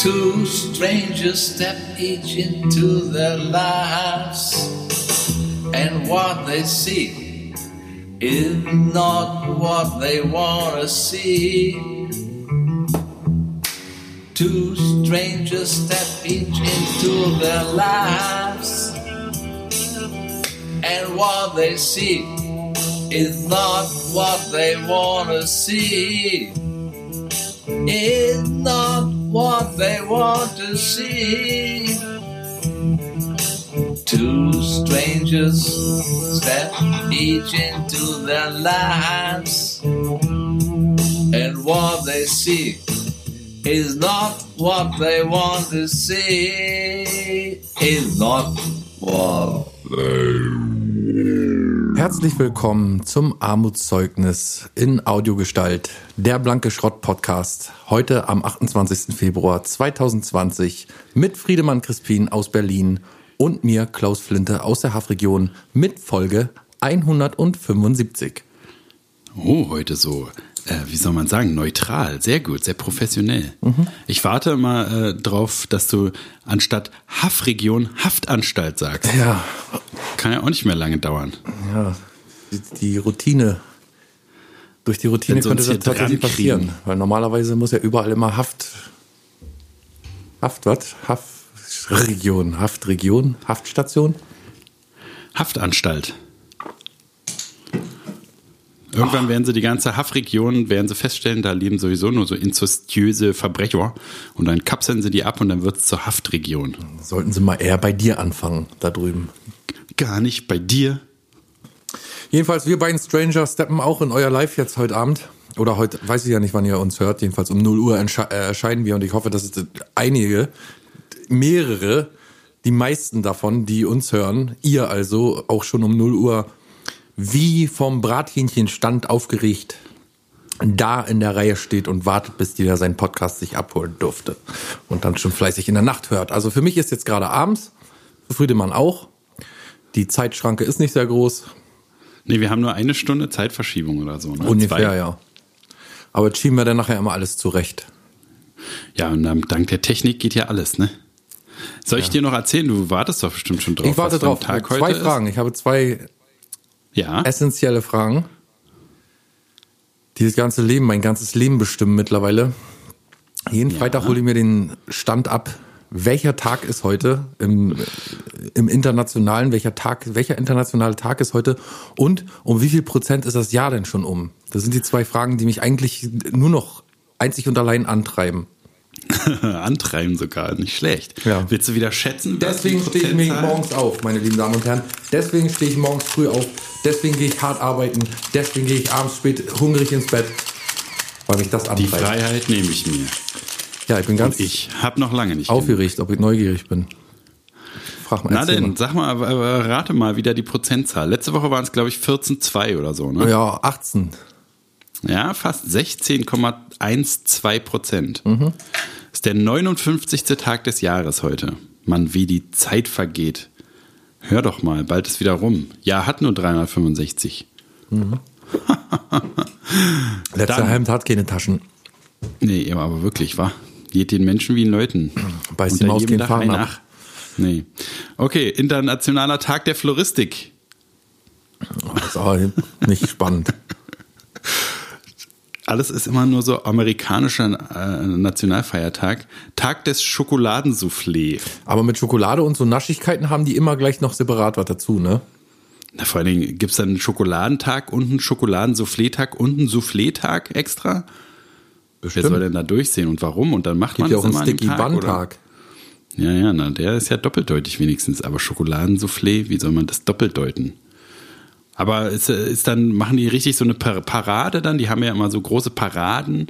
Two strangers step each into their lives, and what they see is not what they want to see. Two strangers step each into their lives, and what they see is not what they want to see. Is not what they want to see. Two strangers step each into their lives, and what they see is not what they want to see. Is not what Herzlich willkommen zum Armutszeugnis in Audiogestalt, der Blanke Schrott Podcast. Heute am 28. Februar 2020 mit Friedemann Crispin aus Berlin und mir Klaus Flinte aus der Hafregion mit Folge 175. Oh, heute so, äh, wie soll man sagen, neutral, sehr gut, sehr professionell. Mhm. Ich warte immer äh, drauf, dass du anstatt Haftregion Haftanstalt sagst. Ja, Kann ja auch nicht mehr lange dauern. ja, die, die Routine. Durch die Routine könnte das tatsächlich kriegen. passieren. Weil normalerweise muss ja überall immer Haft. Haft was? Haftregion. Haftregion? Haftstation? Haftanstalt. Irgendwann werden sie die ganze Haftregion, werden sie feststellen, da leben sowieso nur so inzestiöse Verbrecher und dann kapseln sie die ab und dann wird es zur Haftregion. Sollten Sie mal eher bei dir anfangen, da drüben. Gar nicht bei dir. Jedenfalls, wir beiden Stranger steppen auch in euer Live jetzt heute Abend. Oder heute, weiß ich ja nicht, wann ihr uns hört. Jedenfalls um 0 Uhr äh, erscheinen wir und ich hoffe, dass es einige, mehrere, die meisten davon, die uns hören, ihr also auch schon um 0 Uhr wie vom Brathähnchenstand aufgeregt da in der Reihe steht und wartet, bis jeder seinen Podcast sich abholen durfte und dann schon fleißig in der Nacht hört. Also für mich ist jetzt gerade abends, für Friedemann auch. Die Zeitschranke ist nicht sehr groß, Nee, wir haben nur eine Stunde Zeitverschiebung oder so. Ne? ungefähr, Zwei. ja. Aber jetzt schieben wir dann nachher immer alles zurecht. Ja, und dank der Technik geht ja alles, ne? Soll ich dir noch erzählen? Du wartest doch bestimmt schon drauf. ich warte drauf. Tag zwei heute Fragen. Ich habe zwei Ist. Ja. essentielle Fragen, die das ganze Leben, mein ganzes Leben bestimmen mittlerweile. Jeden Freitag hole ich mir den Stand ab. Welcher Tag ist heute im, im internationalen? Welcher Tag, welcher internationale Tag ist heute? Und um wie viel Prozent ist das Jahr denn schon um? Das sind die zwei Fragen, die mich eigentlich nur noch einzig und allein antreiben. Antreiben sogar, nicht schlecht. Ja. Willst du wieder schätzen? Deswegen die stehe ich morgens auf, meine lieben Damen und Herren. Deswegen stehe ich morgens früh auf. Deswegen gehe ich hart arbeiten. Deswegen gehe ich abends spät hungrig ins Bett. Weil mich das Die antreibt. Freiheit nehme ich mir. Ja, ich bin ganz Und ich habe noch lange nicht. aufgeregt, ob ich neugierig bin. Frag mal. Na denn, sag mal, rate mal wieder die Prozentzahl. Letzte Woche waren es, glaube ich, 14,2 oder so, ne? Ja, 18. Ja, fast 16,12 Prozent. Mhm. Ist der 59. Tag des Jahres heute. Mann, wie die Zeit vergeht. Hör doch mal, bald ist wieder rum. Ja, hat nur 365. Letzter Dann- Hemd hat keine Taschen. Nee, aber wirklich, wa? Geht den Menschen wie den Leuten. Beißt die Maus Dach Fahren ein ab. Ach. Nee. Okay, Internationaler Tag der Floristik. Das ist aber nicht spannend. Alles ist immer nur so amerikanischer äh, Nationalfeiertag. Tag des Schokoladensoufflé. Aber mit Schokolade und so Naschigkeiten haben die immer gleich noch separat was dazu, ne? Na, vor allen Dingen gibt's dann einen Schokoladentag und einen Schokoladensoufflé-Tag und einen Soufflé-Tag extra. Wer soll denn da durchsehen und warum? Und dann macht Gibt man ja das auch einen Sticky Bun? Tag. Ja, ja, na, der ist ja doppeldeutig wenigstens. Aber Schokoladensoufflé, wie soll man das doppelt deuten? Aber ist, äh, ist dann, machen die richtig so eine Par- Parade dann? Die haben ja immer so große Paraden.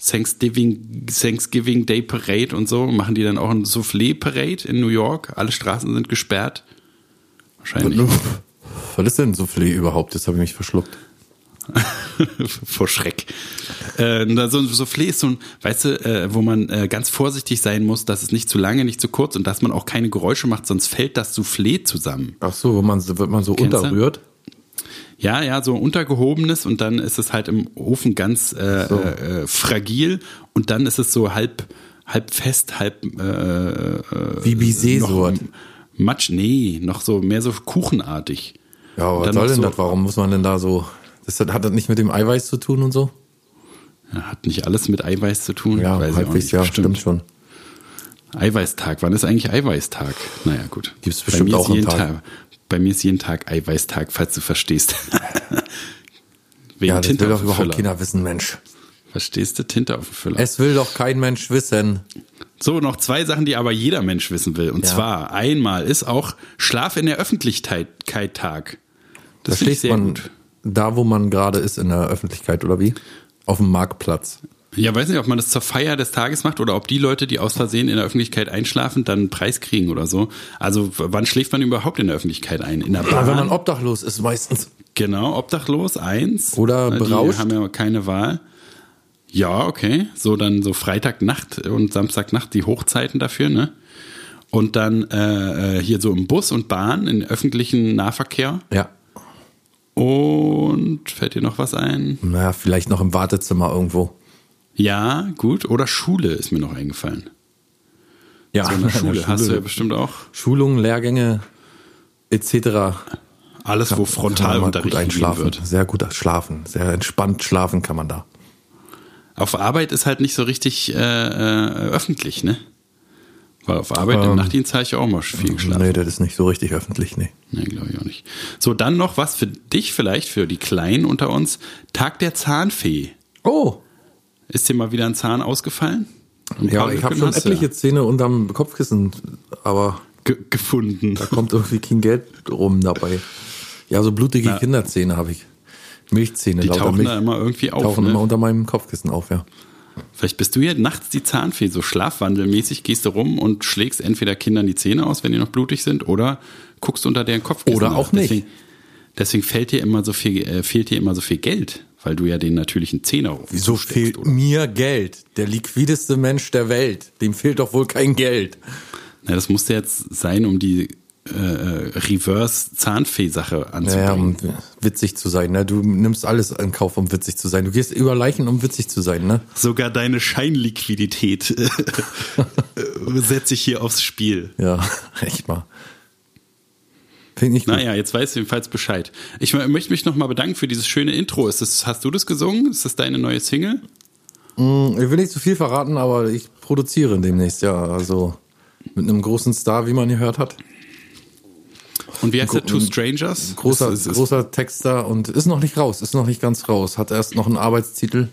Thanksgiving, Thanksgiving Day Parade und so. Machen die dann auch ein Soufflé Parade in New York? Alle Straßen sind gesperrt. Wahrscheinlich. Was ist denn Soufflé überhaupt? Jetzt habe ich mich verschluckt. vor Schreck. Äh, so ein Soufflé ist so ein, weißt du, äh, wo man äh, ganz vorsichtig sein muss, dass es nicht zu lange, nicht zu kurz und dass man auch keine Geräusche macht, sonst fällt das Soufflé zusammen. Ach so, wo man, wird man so Kennst du? Ja, ja, so untergehobenes und dann ist es halt im Ofen ganz äh, So. äh, fragil und dann ist es so halb, halb fest, halb äh, äh, Wie so. Matsch, nee, noch so mehr so kuchenartig. Ja, aber was soll denn so- das? Warum muss man denn da so. Das hat, das nicht mit dem Eiweiß zu tun und so? Ja, Hat nicht alles mit Eiweiß zu tun. Ja, Weiß halbwegs, nicht, ja, stimmt schon. Eiweißtag, wann ist eigentlich Eiweißtag? Naja, gut. Gibt's Bei bestimmt auch am jeden Tag. Bei mir ist jeden Tag Eiweißtag, falls du verstehst. Wegen Ja, das Tinte will doch überhaupt keiner wissen, Mensch. Verstehst du? Tinte auf dem Füller. Es will doch kein Mensch wissen. So, noch zwei Sachen, die aber jeder Mensch wissen will. Und Ja. zwar, einmal ist auch Schlaf in der Öffentlichkeit Tag. Da Das finde ich schläft sehr man gut. da, wo man gerade ist in der Öffentlichkeit, oder wie? Auf dem Marktplatz. Ja, weiß nicht, ob man das zur Feier des Tages macht oder ob die Leute, die aus Versehen in der Öffentlichkeit einschlafen, dann einen Preis kriegen oder so. Also, wann schläft man überhaupt in der Öffentlichkeit ein? In der Ja, Bahn? wenn man obdachlos ist, meistens. Genau, obdachlos, eins. Oder Na, berauscht. Die haben ja keine Wahl. Ja, okay. So dann so Freitagnacht und Samstagnacht die Hochzeiten dafür, ne? Und dann äh, äh, hier so im Bus und Bahn, in öffentlichen Nahverkehr. Ja. Und fällt dir noch was ein? Naja, vielleicht noch im Wartezimmer irgendwo. Ja, gut. Oder Schule ist mir noch eingefallen. Ja, So eine Schule hast du ja bestimmt auch. Schulungen, Lehrgänge etc. Alles, wo Kann mal Frontalunterricht einschlafen. wird. Sehr gut schlafen. Sehr entspannt schlafen kann man da. Auf Arbeit ist halt nicht so richtig äh, äh, öffentlich, ne? Weil auf Arbeit im Ähm, Nachtdienst habe ich auch mal viel geschlafen. Nee, das ist nicht so richtig öffentlich, nee. Nee, glaube ich auch nicht. So, dann noch was für dich vielleicht, für die Kleinen unter uns. Tag der Zahnfee. Oh, Ist dir mal wieder ein Zahn ausgefallen? Ein ja, ich habe schon etliche Zähne unterm Kopfkissen, aber ge gefunden. da kommt irgendwie kein Geld rum dabei. Ja, so blutige Na. Kinderzähne habe ich. Milchzähne, Die tauchen Milch, da immer irgendwie auf. tauchen Ne? immer unter meinem Kopfkissen auf, ja. Vielleicht bist du ja nachts die Zahnfee, so schlafwandelmäßig gehst du rum und schlägst entweder Kindern die Zähne aus, wenn die noch blutig sind, oder guckst unter deren Kopfkissen. Oder nach. auch nicht. Deswegen, deswegen fällt dir immer so viel, äh, fehlt dir immer so viel Geld, weil du ja den natürlichen Zehner Wieso zusteckst, fehlt oder? mir Geld? Der liquideste Mensch der Welt. Dem fehlt doch wohl kein Geld. Na, das musste jetzt sein, um die äh, äh, Reverse-Zahnfee-Sache anzubringen. Naja, um witzig zu sein, ne? Du nimmst alles in Kauf, um witzig zu sein. Du gehst über Leichen, um witzig zu sein, ne? Sogar deine Scheinliquidität äh, setze ich hier aufs Spiel. Ja, echt mal. Finde ich gut. Naja, jetzt weißt du jedenfalls Bescheid. Ich mö- möchte mich nochmal bedanken für dieses schöne Intro. Ist das, hast du das gesungen? Ist das deine neue Single? Ich will nicht zu viel verraten, aber ich produziere demnächst, ja. Also mit einem großen Star, wie man gehört hat. Und wie heißt der? Two Strangers? Großer, Ist- ist- ist- großer Texter und ist noch nicht raus, ist noch nicht ganz raus. Hat erst noch einen Arbeitstitel.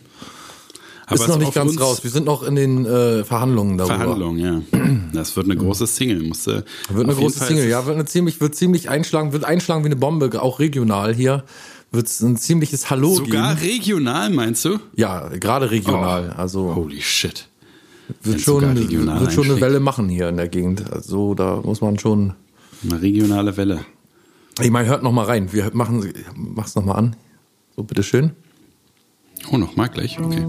Aber ist noch nicht ganz raus. Wir sind noch in den äh, Verhandlungen darüber. Verhandlung, ja. Das wird eine große Single. Musste Wird eine große Single, ja, wird eine ziemlich, wird ziemlich einschlagen, wird einschlagen wie eine Bombe, auch regional hier. Wird es ein ziemliches Hallo Sogar geben. regional, meinst du? Ja, gerade regional. Also Holy shit. wird wenn's schon, wird schon eine. Welle machen hier in der Gegend. Also da muss man schon. Eine regionale Welle. Ich meine, hört noch mal rein. Wir machen, mach's noch mal an. So, bitteschön. Oh, nochmal gleich? Okay.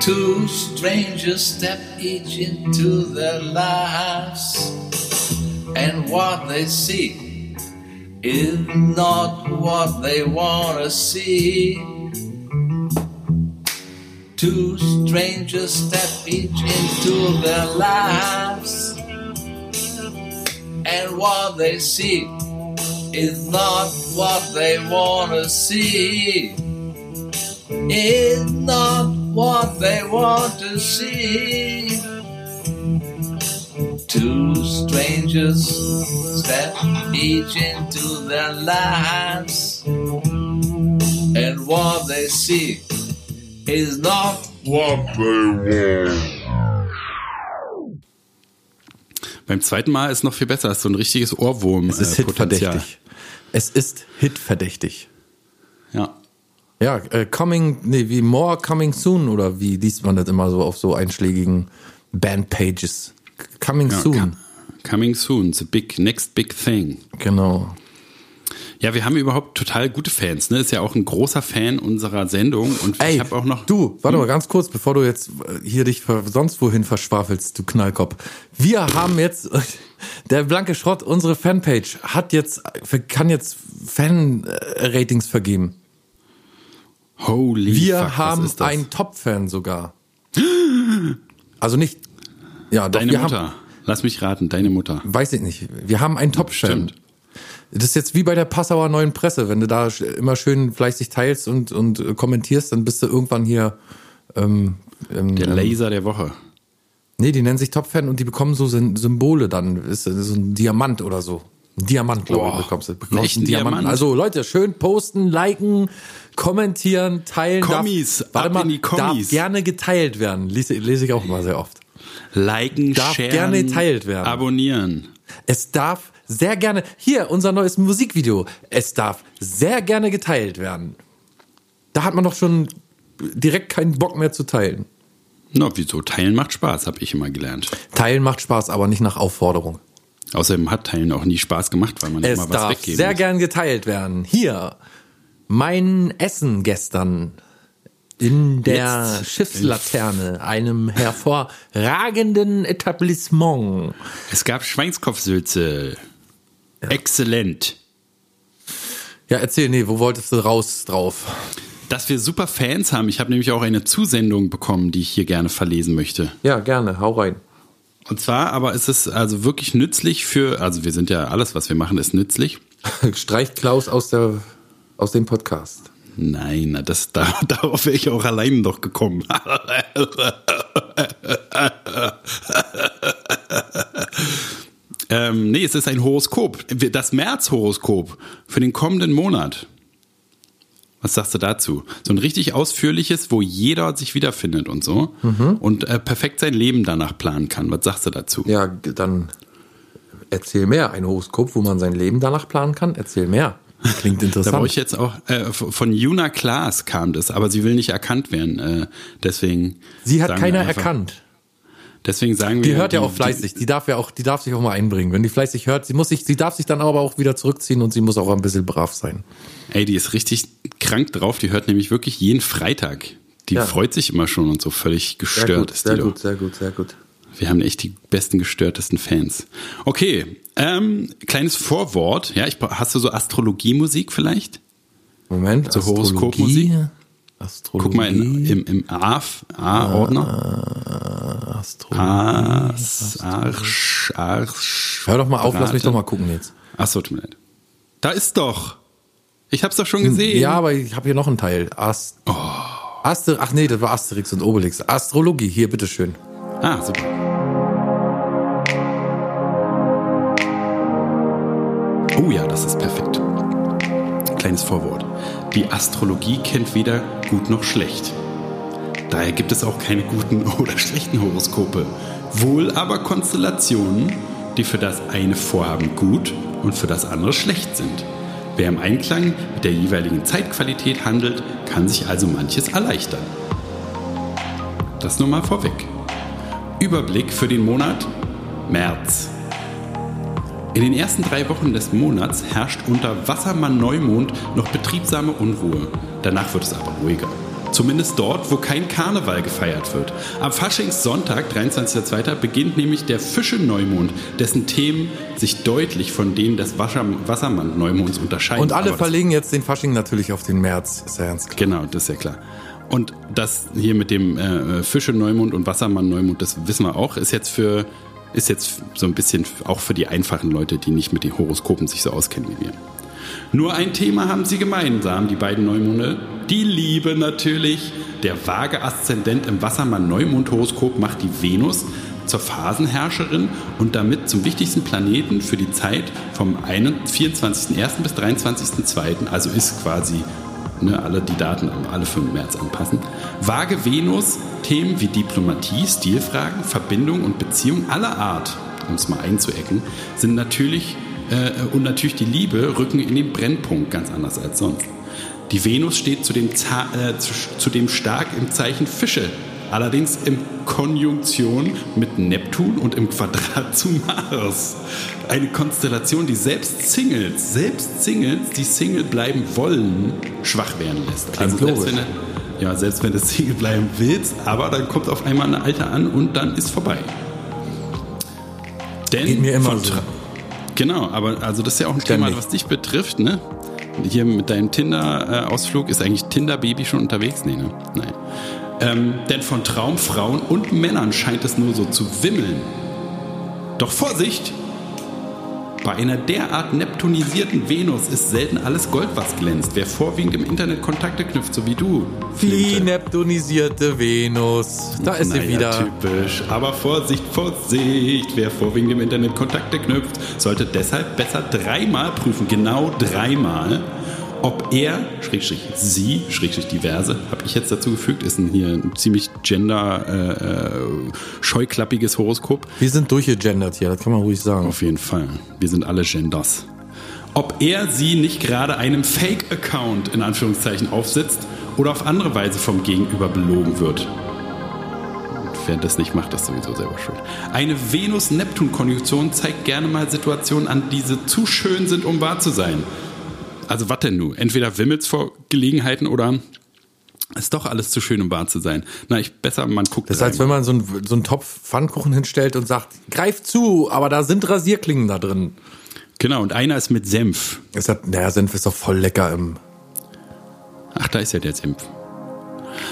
Two strangers step each into their lives, and what they see is not what they want to see. Two strangers step each into their lives, and what they see is not what they want to see. Is not what they want to see. Two strangers step each into their lives, and what they see is not Beim zweiten Mal ist noch viel besser. Das ist so ein richtiges Ohrwurm. Es ist äh, hitverdächtig. Es ist hitverdächtig. Ja. Ja, äh, coming, nee, wie more coming soon oder wie liest man das immer so auf so einschlägigen Bandpages? Coming ja soon. com- coming soon. The big, next big thing. Genau. Ja, wir haben überhaupt total gute Fans. Ne? Ist ja auch ein großer Fan unserer Sendung. Und Ey, ich habe auch noch. Du, warte mal ganz kurz, bevor du jetzt äh, hier dich sonst wohin verschwafelst, du Knallkopf. Wir haben jetzt, der blanke Schrott, unsere Fanpage hat jetzt, kann jetzt Fan-Ratings vergeben. Holy Wir fuck, was haben ist das? einen Top-Fan sogar. Also nicht, ja, doch, Deine wir Mutter. haben, Lass mich raten, deine Mutter. weiß ich nicht, wir haben einen Top-Fan. Stimmt. Das ist jetzt wie bei der Passauer Neuen Presse. Wenn du da immer schön fleißig teilst und, und äh, kommentierst, dann bist du irgendwann hier. Ähm, ähm, Der Laser der Woche. Nee, die nennen sich Top-Fan und die bekommen so Sym- Symbole dann. Ist äh, so ein Diamant oder so. Ein Diamant, glaube ich, bekommst du. Bekommst einen Diamanten. Diamant? Also Leute, schön posten, liken, kommentieren, teilen. Kommis, darf, warte ab mal, in die Kommis. darf gerne geteilt werden. Lese, lese ich auch immer sehr oft. Liken, Darf sharen, gerne geteilt werden. abonnieren. Es darf sehr gerne, hier, unser neues Musikvideo. Es darf sehr gerne geteilt werden. Da hat man doch schon direkt keinen Bock mehr zu teilen. Na, wieso? Teilen macht Spaß, habe ich immer gelernt. Teilen macht Spaß, aber nicht nach Aufforderung. Außerdem hat Teilen auch nie Spaß gemacht, weil man Es immer was darf weggeben sehr muss. gern geteilt werden. Hier, mein Essen gestern in der Jetzt. Schiffslaterne, einem hervorragenden Etablissement. Es gab Schweinskopfsülze. Exzellent. Ja, erzähl, nee, wo wolltest du raus drauf? Dass wir super Fans haben. Ich habe nämlich auch eine Zusendung bekommen, die ich hier gerne verlesen möchte. Ja, gerne, hau rein. Und zwar aber ist es also wirklich nützlich für, also wir sind ja, alles, was wir machen, ist nützlich. Streicht Klaus aus, der, aus dem Podcast. Nein, das, da, darauf wäre ich auch allein noch gekommen. ähm, nee, es ist ein Horoskop. Das März-Horoskop für den kommenden Monat. Was sagst du dazu? So ein richtig ausführliches, wo jeder sich wiederfindet und so. Und äh, perfekt sein Leben danach planen kann. Was sagst du dazu? Ja, dann erzähl mehr. Ein Horoskop, wo man sein Leben danach planen kann. Erzähl mehr. Klingt Da interessant. brauche ich jetzt auch, äh, von Juna Klaas kam das, aber sie will nicht erkannt werden. Äh, deswegen. Sie hat keiner erkannt. Deswegen sagen Die wir. hört ja auch fleißig. Die darf ja auch, die darf sich auch mal einbringen. Wenn die fleißig hört, sie muss sich, sie darf sich dann aber auch wieder zurückziehen und sie muss auch ein bisschen brav sein. Ey, die ist richtig krank drauf. Die hört nämlich wirklich jeden Freitag. Die Ja. freut sich immer schon und so völlig gestört ist die doch. sehr gut, sehr gut. Wir haben echt die besten gestörtesten Fans. Okay, ähm, kleines Vorwort. Ja, ich, hast du so Astrologiemusik vielleicht? Moment, So Horoskopmusik? Astrologie. Guck mal in, im, im A-Ordner. Astrologie. As, Arsch, Arsch. Hör doch mal auf, lass mich doch mal gucken jetzt. Achso, tut mir leid. Da ist doch. Ich hab's doch schon gesehen. Ja, aber ich habe hier noch einen Teil. Ast Aster Ach nee, das war Asterix und Obelix. Astrologie, hier, bitteschön. Ah, super. Oh ja, das ist perfekt. Kleines Vorwort. Die Astrologie kennt weder gut noch schlecht. Daher gibt es auch keine guten oder schlechten Horoskope. Wohl aber Konstellationen, die für das eine Vorhaben gut und für das andere schlecht sind. Wer im Einklang mit der jeweiligen Zeitqualität handelt, kann sich also manches erleichtern. Das nur mal vorweg. Überblick für den Monat März. In den ersten drei Wochen des Monats herrscht unter Wassermann-Neumond noch betriebsame Unruhe. Danach wird es aber ruhiger. Zumindest dort, wo kein Karneval gefeiert wird. Am Faschingssonntag, 23.02., beginnt nämlich der Fische-Neumond, dessen Themen sich deutlich von denen des Wasser- Wassermann-Neumonds unterscheiden. Und alle Aber verlegen jetzt den Fasching natürlich auf den März. Ist ja ganz klar. Genau, das ist ja klar. Und das hier mit dem äh, Fische-Neumond und Wassermann-Neumond, das wissen wir auch, ist jetzt für ist jetzt so ein bisschen auch für die einfachen Leute, die nicht mit den Horoskopen sich so auskennen wie wir. Nur ein Thema haben sie gemeinsam, die beiden Neumonde. Die Liebe natürlich. Der vage Aszendent im Wassermann-Neumond-Horoskop macht die Venus zur Phasenherrscherin und damit zum wichtigsten Planeten für die Zeit vom 24.01. bis 23.02. Also ist quasi ne, alle die Daten alle für den März anpassen. Vage Venus, Themen wie Diplomatie, Stilfragen, Verbindung und Beziehung aller Art, um es mal einzuecken, sind natürlich äh, und natürlich die Liebe rücken in den Brennpunkt ganz anders als sonst. Die Venus steht zudem, äh, zu, zudem stark im Zeichen Fische allerdings in Konjunktion mit Neptun und im Quadrat zu Mars. Eine Konstellation, die selbst Singles, selbst Singles, die Single bleiben wollen, schwach werden lässt. also selbst wenn, du- ja, selbst wenn du Single bleiben willst, aber dann kommt auf einmal eine Alte an und dann ist vorbei. Denn Geht mir immer so. Genau, aber also das ist ja auch ein Ständig. Thema, was dich betrifft, ne? Hier mit deinem Tinder-Ausflug ist eigentlich Tinder-Baby schon unterwegs? Nee, ne? Nein. Ähm, denn von Traumfrauen und Männern scheint es nur so zu wimmeln. Doch Vorsicht! Bei einer derart neptunisierten Venus ist selten alles Gold, was glänzt. Wer vorwiegend im Internet Kontakte knüpft, so wie du. Die Flinte. neptunisierte Venus. Da ist sie Naja, wieder. typisch. Aber Vorsicht, Vorsicht. Wer vorwiegend im Internet Kontakte knüpft, sollte deshalb besser dreimal prüfen, genau dreimal, ob er, Schrägstrich sie, Schrägstrich diverse, habe ich jetzt dazu gefügt, ist ein hier ein ziemlich gender äh, äh, scheuklappiges Horoskop. Wir sind durchgegendert hier, das kann man ruhig sagen. Auf jeden Fall. Wir sind alle Genders. Ob er sie nicht gerade einem Fake-Account in Anführungszeichen aufsetzt oder auf andere Weise vom Gegenüber belogen wird. Wer das nicht macht, ist sowieso selber schuld. Eine Venus-Neptun-Konjunktion zeigt gerne mal Situationen an, die zu schön sind, um wahr zu sein. Also was denn nun? Entweder wimmelt's vor Gelegenheiten oder ist doch alles zu schön, um wahr zu sein. Na, ich besser, man guckt Das ist, als wenn man so einen, so einen Topf Pfannkuchen hinstellt und sagt, greif zu, aber da sind Rasierklingen da drin. Genau, und einer ist mit Senf. Es hat, naja, Senf ist doch voll lecker im. Ach, da ist ja der Senf.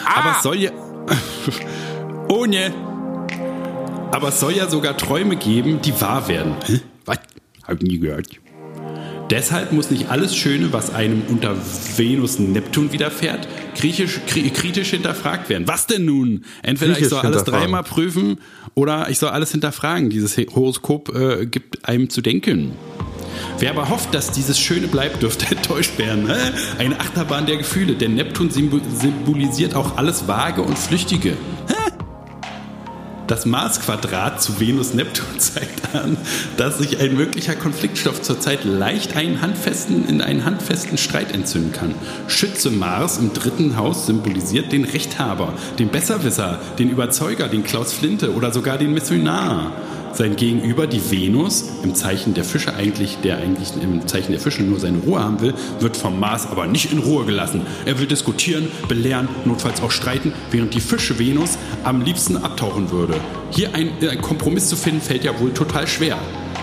Aber es soll ja. Ohne. Aber es soll ja sogar Träume geben, die wahr werden. Was? Hab ich nie gehört. Deshalb muss nicht alles Schöne, was einem unter Venus Neptun widerfährt, griechisch, kri kritisch hinterfragt werden. Was denn nun? Entweder ich Griechisch soll alles dreimal prüfen oder ich soll alles hinterfragen. Dieses Horoskop äh, gibt einem zu denken. Wer aber hofft, dass dieses Schöne bleibt, dürfte enttäuscht werden. Hä? Eine Achterbahn der Gefühle, denn Neptun symbo- symbolisiert auch alles Vage und Flüchtige. Das Marsquadrat zu Venus-Neptun zeigt an, dass sich ein möglicher Konfliktstoff zurzeit leicht einen handfesten, in einen handfesten Streit entzünden kann. Schütze Mars im dritten Haus symbolisiert den Rechthaber, den Besserwisser, den Überzeuger, den Klaus Flinte oder sogar den Missionar. Sein Gegenüber, die Venus, im Zeichen der Fische eigentlich, der eigentlich im Zeichen der Fische nur seine Ruhe haben will, wird vom Mars aber nicht in Ruhe gelassen. Er will diskutieren, belehren, notfalls auch streiten, während die Fische Venus am liebsten abtauchen würde. Hier ein, ein Kompromiss zu finden, fällt ja wohl total schwer.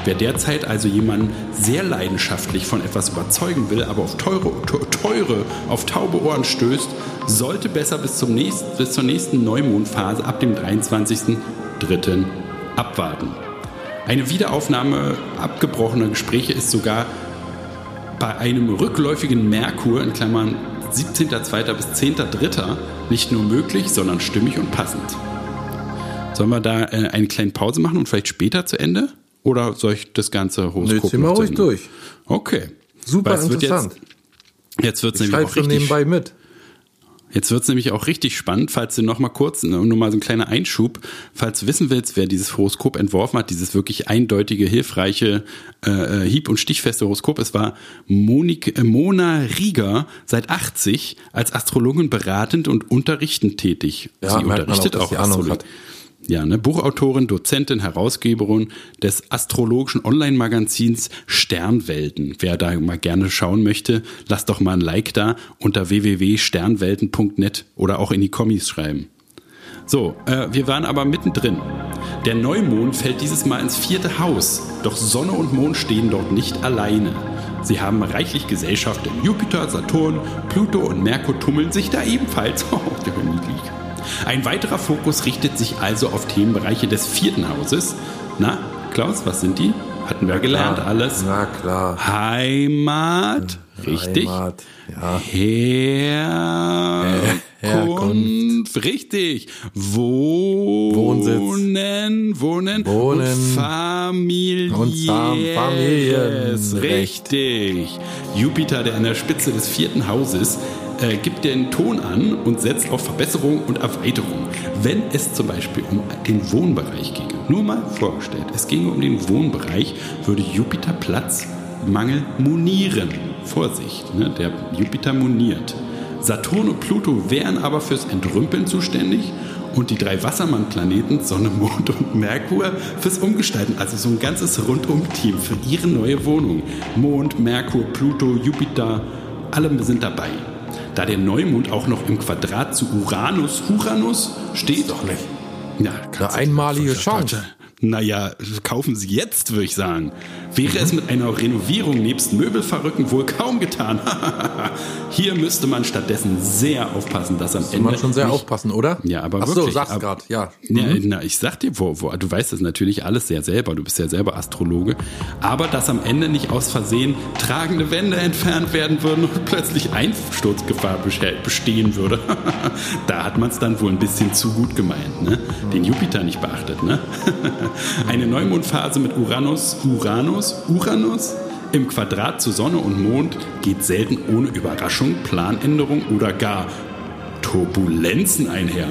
Wer derzeit also jemanden sehr leidenschaftlich von etwas überzeugen will, aber auf teure, te- teure, auf taube Ohren stößt, sollte besser bis, zum nächsten, bis zur nächsten Neumondphase ab dem 23.03. abwarten. Eine Wiederaufnahme abgebrochener Gespräche ist sogar bei einem rückläufigen Merkur in Klammern 17.02. bis 10.03. nicht nur möglich, sondern stimmig und passend. Sollen wir da äh, eine kleine Pause machen und vielleicht später zu Ende? Oder soll ich das ganze Horoskop Nö, zieh mal noch zu ruhig durch. Okay. Super es wird interessant. Jetzt, jetzt wird es Ich nämlich auch richtig nebenbei mit. Jetzt wird es nämlich auch richtig spannend, falls du noch mal kurz, nur mal so ein kleiner Einschub, falls du wissen willst, wer dieses Horoskop entworfen hat, dieses wirklich eindeutige, hilfreiche, äh, hieb- und stichfeste Horoskop, es war Monik, äh, Mona Rieger, seit 80 als Astrologin beratend und unterrichtend tätig. Ja, Sie unterrichtet auch, auch Astrologie. Ja, ne, Buchautorin, Dozentin, Herausgeberin des astrologischen Online-Magazins Sternwelten. Wer da mal gerne schauen möchte, lasst doch mal ein Like da unter www.sternwelten.net oder auch in die Kommis schreiben. So, äh, wir waren aber mittendrin. Der Neumond fällt dieses Mal ins vierte Haus, doch Sonne und Mond stehen dort nicht alleine. Sie haben reichlich Gesellschaft, denn Jupiter, Saturn, Pluto und Merkur tummeln sich da ebenfalls. Oh, der niedlich. Ein weiterer Fokus richtet sich also auf Themenbereiche des vierten Hauses. Na, Klaus, was sind die? Hatten wir gelernt alles. Na klar. Heimat, richtig. Heimat, ja. Herkunft, richtig. Wohnen, Wohnen, Wohnen. und Familie. Und Fam- Familienrecht. Richtig. Jupiter, der an der Spitze des vierten Hauses, äh, gibt den Ton an und setzt auf Verbesserung und Erweiterung. Wenn es zum Beispiel um den Wohnbereich ginge, nur mal vorgestellt, es ginge um den Wohnbereich, würde Jupiter Platzmangel monieren. Vorsicht, ne? der Jupiter moniert. Saturn und Pluto wären aber fürs Entrümpeln zuständig und die drei Wassermann-Planeten Sonne, Mond und Merkur fürs Umgestalten. Also so ein ganzes Rundum-Team für ihre neue Wohnung. Mond, Merkur, Pluto, Jupiter, alle sind dabei. Da der Neumond auch noch im Quadrat zu Uranus, Uranus steht. Doch nicht. Ja, Eine einmalige Chance. Naja, kaufen Sie jetzt, würde ich sagen. Wäre es mit einer Renovierung nebst Möbelverrücken wohl kaum getan. Hier müsste man stattdessen sehr aufpassen, dass am Muss Ende. man schon sehr nicht- aufpassen, oder? Ja, aber Ach so, wirklich. sag's aber- grad, ja. Ja, na, ich sag dir, wo, wo, du weißt das natürlich alles sehr selber, du bist ja selber Astrologe, aber dass am Ende nicht aus Versehen tragende Wände entfernt werden würden und plötzlich Einsturzgefahr bestehen würde, da hat man es dann wohl ein bisschen zu gut gemeint, ne? Den Jupiter nicht beachtet, ne? Eine Neumondphase mit Uranus, Uranus, Uranus im Quadrat zu Sonne und Mond geht selten ohne Überraschung, Planänderung oder gar Turbulenzen einher.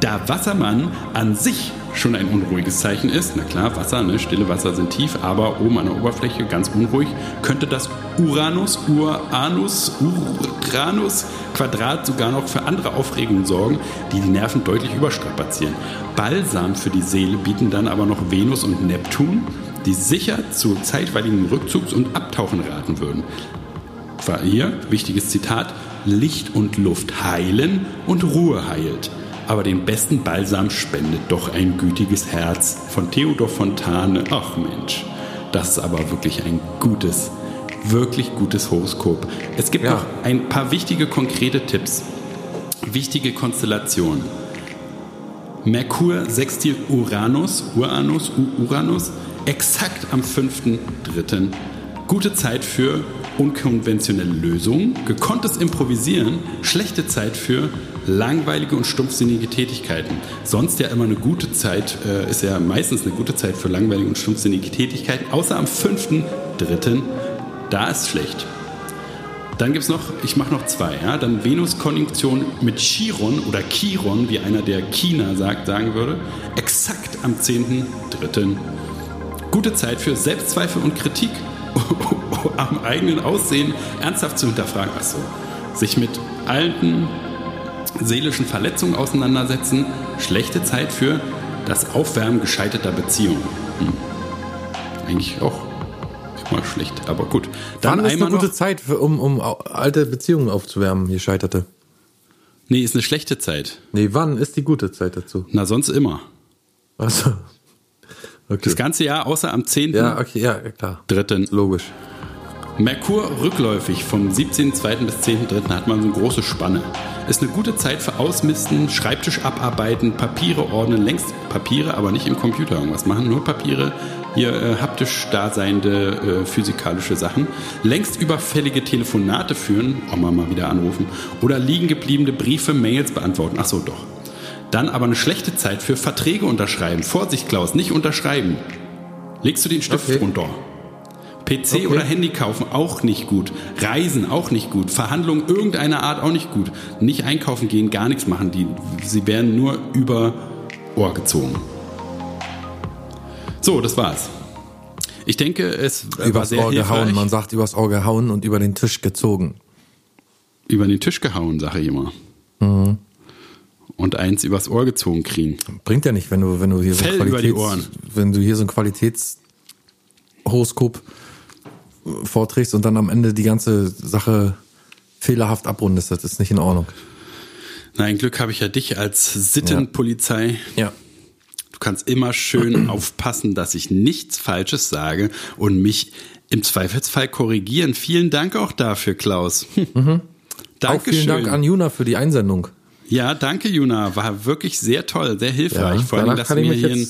Da Wassermann an sich schon ein unruhiges Zeichen ist, na klar, Wasser, ne, stille Wasser sind tief, aber oben an der Oberfläche ganz unruhig, könnte das Uranus, Uranus, Uranus Quadrat sogar noch für andere Aufregungen sorgen, die die Nerven deutlich überstrapazieren. Balsam für die Seele bieten dann aber noch Venus und Neptun, die sicher zu zeitweiligen Rückzugs- und Abtauchen raten würden war hier, wichtiges Zitat, Licht und Luft heilen und Ruhe heilt. Aber den besten Balsam spendet doch ein gütiges Herz von Theodor Fontane. Ach Mensch, das ist aber wirklich ein gutes, wirklich gutes Horoskop. Es gibt Ja. noch ein paar wichtige, konkrete Tipps. Wichtige Konstellationen. Merkur sextil Uranus, Uranus, Uranus, exakt am 5.3. Gute Zeit für unkonventionelle Lösungen, gekonntes Improvisieren, schlechte Zeit für langweilige und stumpfsinnige Tätigkeiten. Sonst ja immer eine gute Zeit, äh, ist ja meistens eine gute Zeit für langweilige und stumpfsinnige Tätigkeiten, außer am 5.3. Da ist schlecht. Dann gibt es noch, ich mache noch zwei, ja. Dann Venus-Konjunktion mit Chiron oder Chiron, wie einer der China sagt, sagen würde. Exakt am 10.3. Gute Zeit für Selbstzweifel und Kritik am eigenen Aussehen ernsthaft zu hinterfragen. Achso, sich mit alten seelischen Verletzungen auseinandersetzen. Schlechte Zeit für das Aufwärmen gescheiterter Beziehungen. Hm. Eigentlich auch immer schlecht, aber gut. Dann Wann ist einmal eine gute noch. Zeit, für, um, um alte Beziehungen aufzuwärmen, hier scheiterte? Nee, ist eine schlechte Zeit. Nee, wann ist die gute Zeit dazu? Na, sonst immer. Achso. Okay. Das ganze Jahr außer am 10. Ja, okay, ja, klar. Dritten. Logisch. Merkur rückläufig vom 17.2. bis 10.3. hat man so eine große Spanne. Ist eine gute Zeit für Ausmisten, Schreibtisch abarbeiten, Papiere ordnen, längst Papiere, aber nicht im Computer irgendwas machen, nur Papiere, hier äh, haptisch daseinende äh, physikalische Sachen. Längst überfällige Telefonate führen, auch mal, mal wieder anrufen, oder liegen gebliebene Briefe, Mails beantworten. Ach so, doch. Dann aber eine schlechte Zeit für Verträge unterschreiben. Vorsicht, Klaus, nicht unterschreiben. Legst du den Stift Okay. runter. PC Okay. oder Handy kaufen auch nicht gut. Reisen auch nicht gut. Verhandlungen irgendeiner Art auch nicht gut. Nicht einkaufen gehen, gar nichts machen. Die, sie werden nur über Ohr gezogen. So, das war's. Ich denke, es war Übers sehr Ohr hilfreich. gehauen. Man sagt übers Ohr gehauen und über den Tisch gezogen. Über den Tisch gehauen, sage ich immer. Mhm. Und eins übers Ohr gezogen kriegen. Bringt ja nicht, wenn du, wenn du hier so Fell ein über die Qualitäts, wenn du hier so ein Qualitätshoroskop äh, vorträgst und dann am Ende die ganze Sache fehlerhaft abrundest. Das ist nicht in Ordnung. Na, ein Glück habe ich ja dich als Sittenpolizei. Ja. Du kannst immer schön aufpassen, dass ich nichts Falsches sage und mich im Zweifelsfall korrigieren. Vielen Dank auch dafür, Klaus. Mhm. Auch Dankeschön. vielen Dank an Juna für die Einsendung. ja, danke, Juna. War wirklich sehr toll, sehr hilfreich. Ja, Vor allem, dass du mir hier ein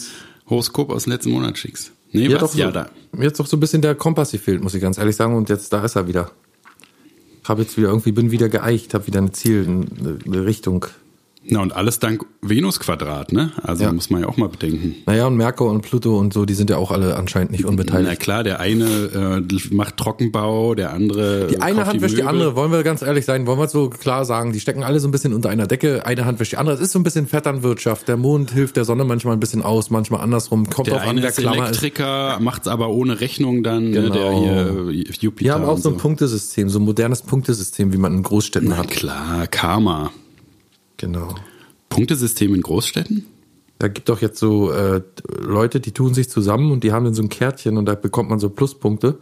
Horoskop aus dem letzten Monat schickst. Nee, Mir doch so, Ja, da. Mir hat doch so ein bisschen der Kompass gefehlt, muss ich ganz ehrlich sagen. Und jetzt, da ist er wieder. Hab jetzt wieder irgendwie, bin wieder geeicht, habe wieder ein Ziel, eine Richtung. Na, und alles dank Venus-Quadrat, ne? Also Ja. muss man ja auch mal bedenken. Naja, und Merkur und Pluto und so, die sind ja auch alle anscheinend nicht Na unbeteiligt. klar, der eine äh, macht Trockenbau, der andere. Die eine Hand wäscht die Möbel. andere, wollen wir ganz ehrlich sein, wollen wir so klar sagen, die stecken alle so ein bisschen unter einer Decke, eine Hand wäscht die andere. Es ist so ein bisschen Vetternwirtschaft. Der Mond hilft der Sonne manchmal ein bisschen aus, manchmal andersrum. Kommt Der an, eine wer ist Klammer ist. Elektriker, macht's aber ohne Rechnung dann, ne, Genau. der hier Jupiter. Die haben auch so ein Punktesystem, so ein modernes Punktesystem, wie man in Großstädten Na hat. klar, Karma. Genau. Punktesystem in Großstädten? Da gibt doch jetzt so äh, Leute, die tun sich zusammen und die haben dann so ein Kärtchen und da bekommt man so Pluspunkte.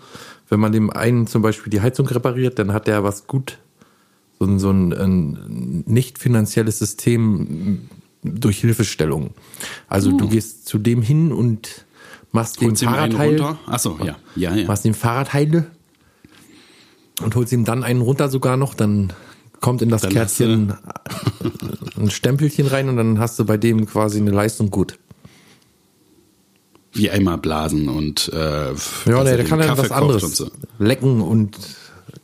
Wenn man dem einen zum Beispiel die Heizung repariert, dann hat der was gut, so ein, so ein, ein nicht finanzielles System durch Hilfestellung. Also du gehst zu dem hin und machst Holst einen Fahrradheil? Achso, ja. Ja, ja. machst dem Fahrradheile und holst ihm dann einen runter sogar noch, dann kommt in das Dann Kärtchen ein Stempelchen rein und dann hast du bei dem quasi eine Leistung gut. Wie einmal blasen und äh, Ja, nee, er der kann dann Kaffee was anderes. und so. Lecken und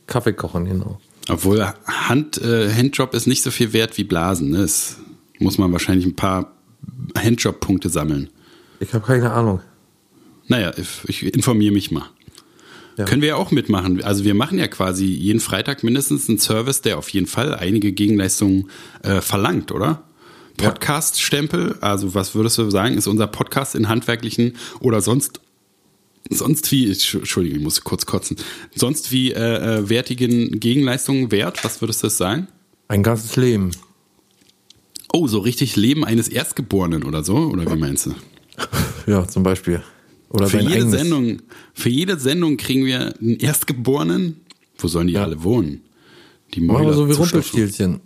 Kaffee kochen, genau. Obwohl Hand, äh, Handjob ist nicht so viel wert wie Blasen. Ne? Es muss man wahrscheinlich ein paar Handjob-Punkte sammeln. Ich habe keine Ahnung. Naja, ich, ich informiere mich mal. Ja. Können wir ja auch mitmachen. Also wir machen ja quasi jeden Freitag mindestens einen Service, der auf jeden Fall einige Gegenleistungen äh, verlangt, oder? Podcast-Stempel, also was würdest du sagen, ist unser Podcast in handwerklichen oder sonst sonst wie, Entschuldigung, ich muss kurz kotzen, sonst wie äh, äh, wertigen Gegenleistungen wert? Was würdest du sagen? Ein ganzes Leben. Oh, so richtig Leben eines Erstgeborenen oder so? Oder wie meinst du? Ja, zum Beispiel. Oder Für jede eigenes. Sendung, für jede Sendung kriegen wir einen Erstgeborenen. Wo sollen die alle wohnen? Die Machen wir Mäuler so wie. Rumpelstilzchen.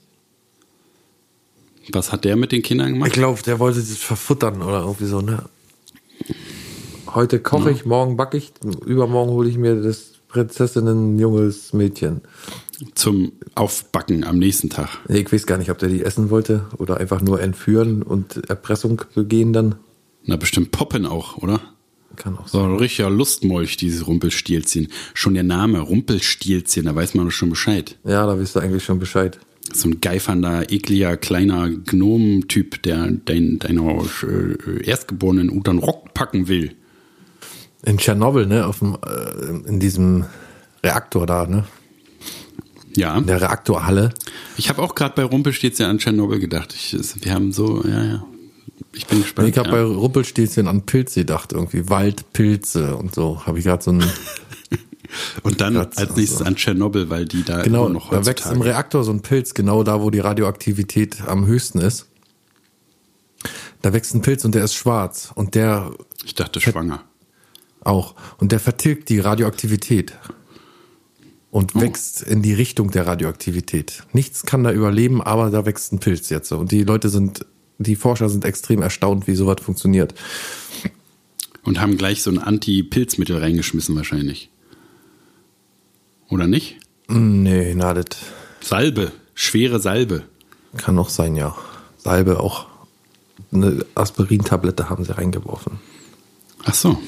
Was hat der mit den Kindern Ich gemacht? glaube, der wollte sich verfuttern oder irgendwie so, ne? Heute koche ich, morgen backe ich, übermorgen hole ich mir das Prinzessinnen junges Mädchen. Zum Aufbacken am nächsten Tag. Nee, Ich weiß gar nicht, ob der die essen wollte oder einfach nur entführen und Erpressung begehen dann. Na, bestimmt Poppen auch, oder? Kann auch So sein. ein richtiger Lustmolch, dieses Rumpelstilzchen. Schon der Name, Rumpelstilzchen, da weiß man schon Bescheid. Ja, da wisst ihr eigentlich schon Bescheid. So ein geifernder, ekliger, kleiner Gnomentyp, der dein, deiner äh, Erstgeborenen unter den Rock packen will. In Tschernobyl, ne, auf dem, äh, in diesem Reaktor da, ne? Ja. In der Reaktorhalle. Ich habe auch gerade bei Rumpelstilzchen an Tschernobyl gedacht. Ich, wir haben so, ja, ja. Ich bin gespannt. ich habe ja. bei Rumpelstilzchen an Pilze gedacht, irgendwie Waldpilze und so. Habe ich gerade so ein Und dann Platz, als nächstes also. an Tschernobyl, weil die da Genau, noch da wächst im heutzutage. Reaktor so ein Pilz, genau da, wo die Radioaktivität am höchsten ist. Da wächst ein Pilz und der ist schwarz und der Ich dachte schwanger. auch. Und der vertilgt die Radioaktivität und Oh. wächst in die Richtung der Radioaktivität. Nichts kann da überleben, aber da wächst ein Pilz jetzt. Und die Leute sind, die Forscher sind extrem erstaunt, wie sowas funktioniert. Und haben gleich so ein Anti-Pilzmittel reingeschmissen wahrscheinlich. Oder nicht? Nee, na, das Salbe, schwere Salbe. kann noch sein, ja. Salbe auch. Eine Aspirin-Tablette haben sie reingeworfen. Ach so.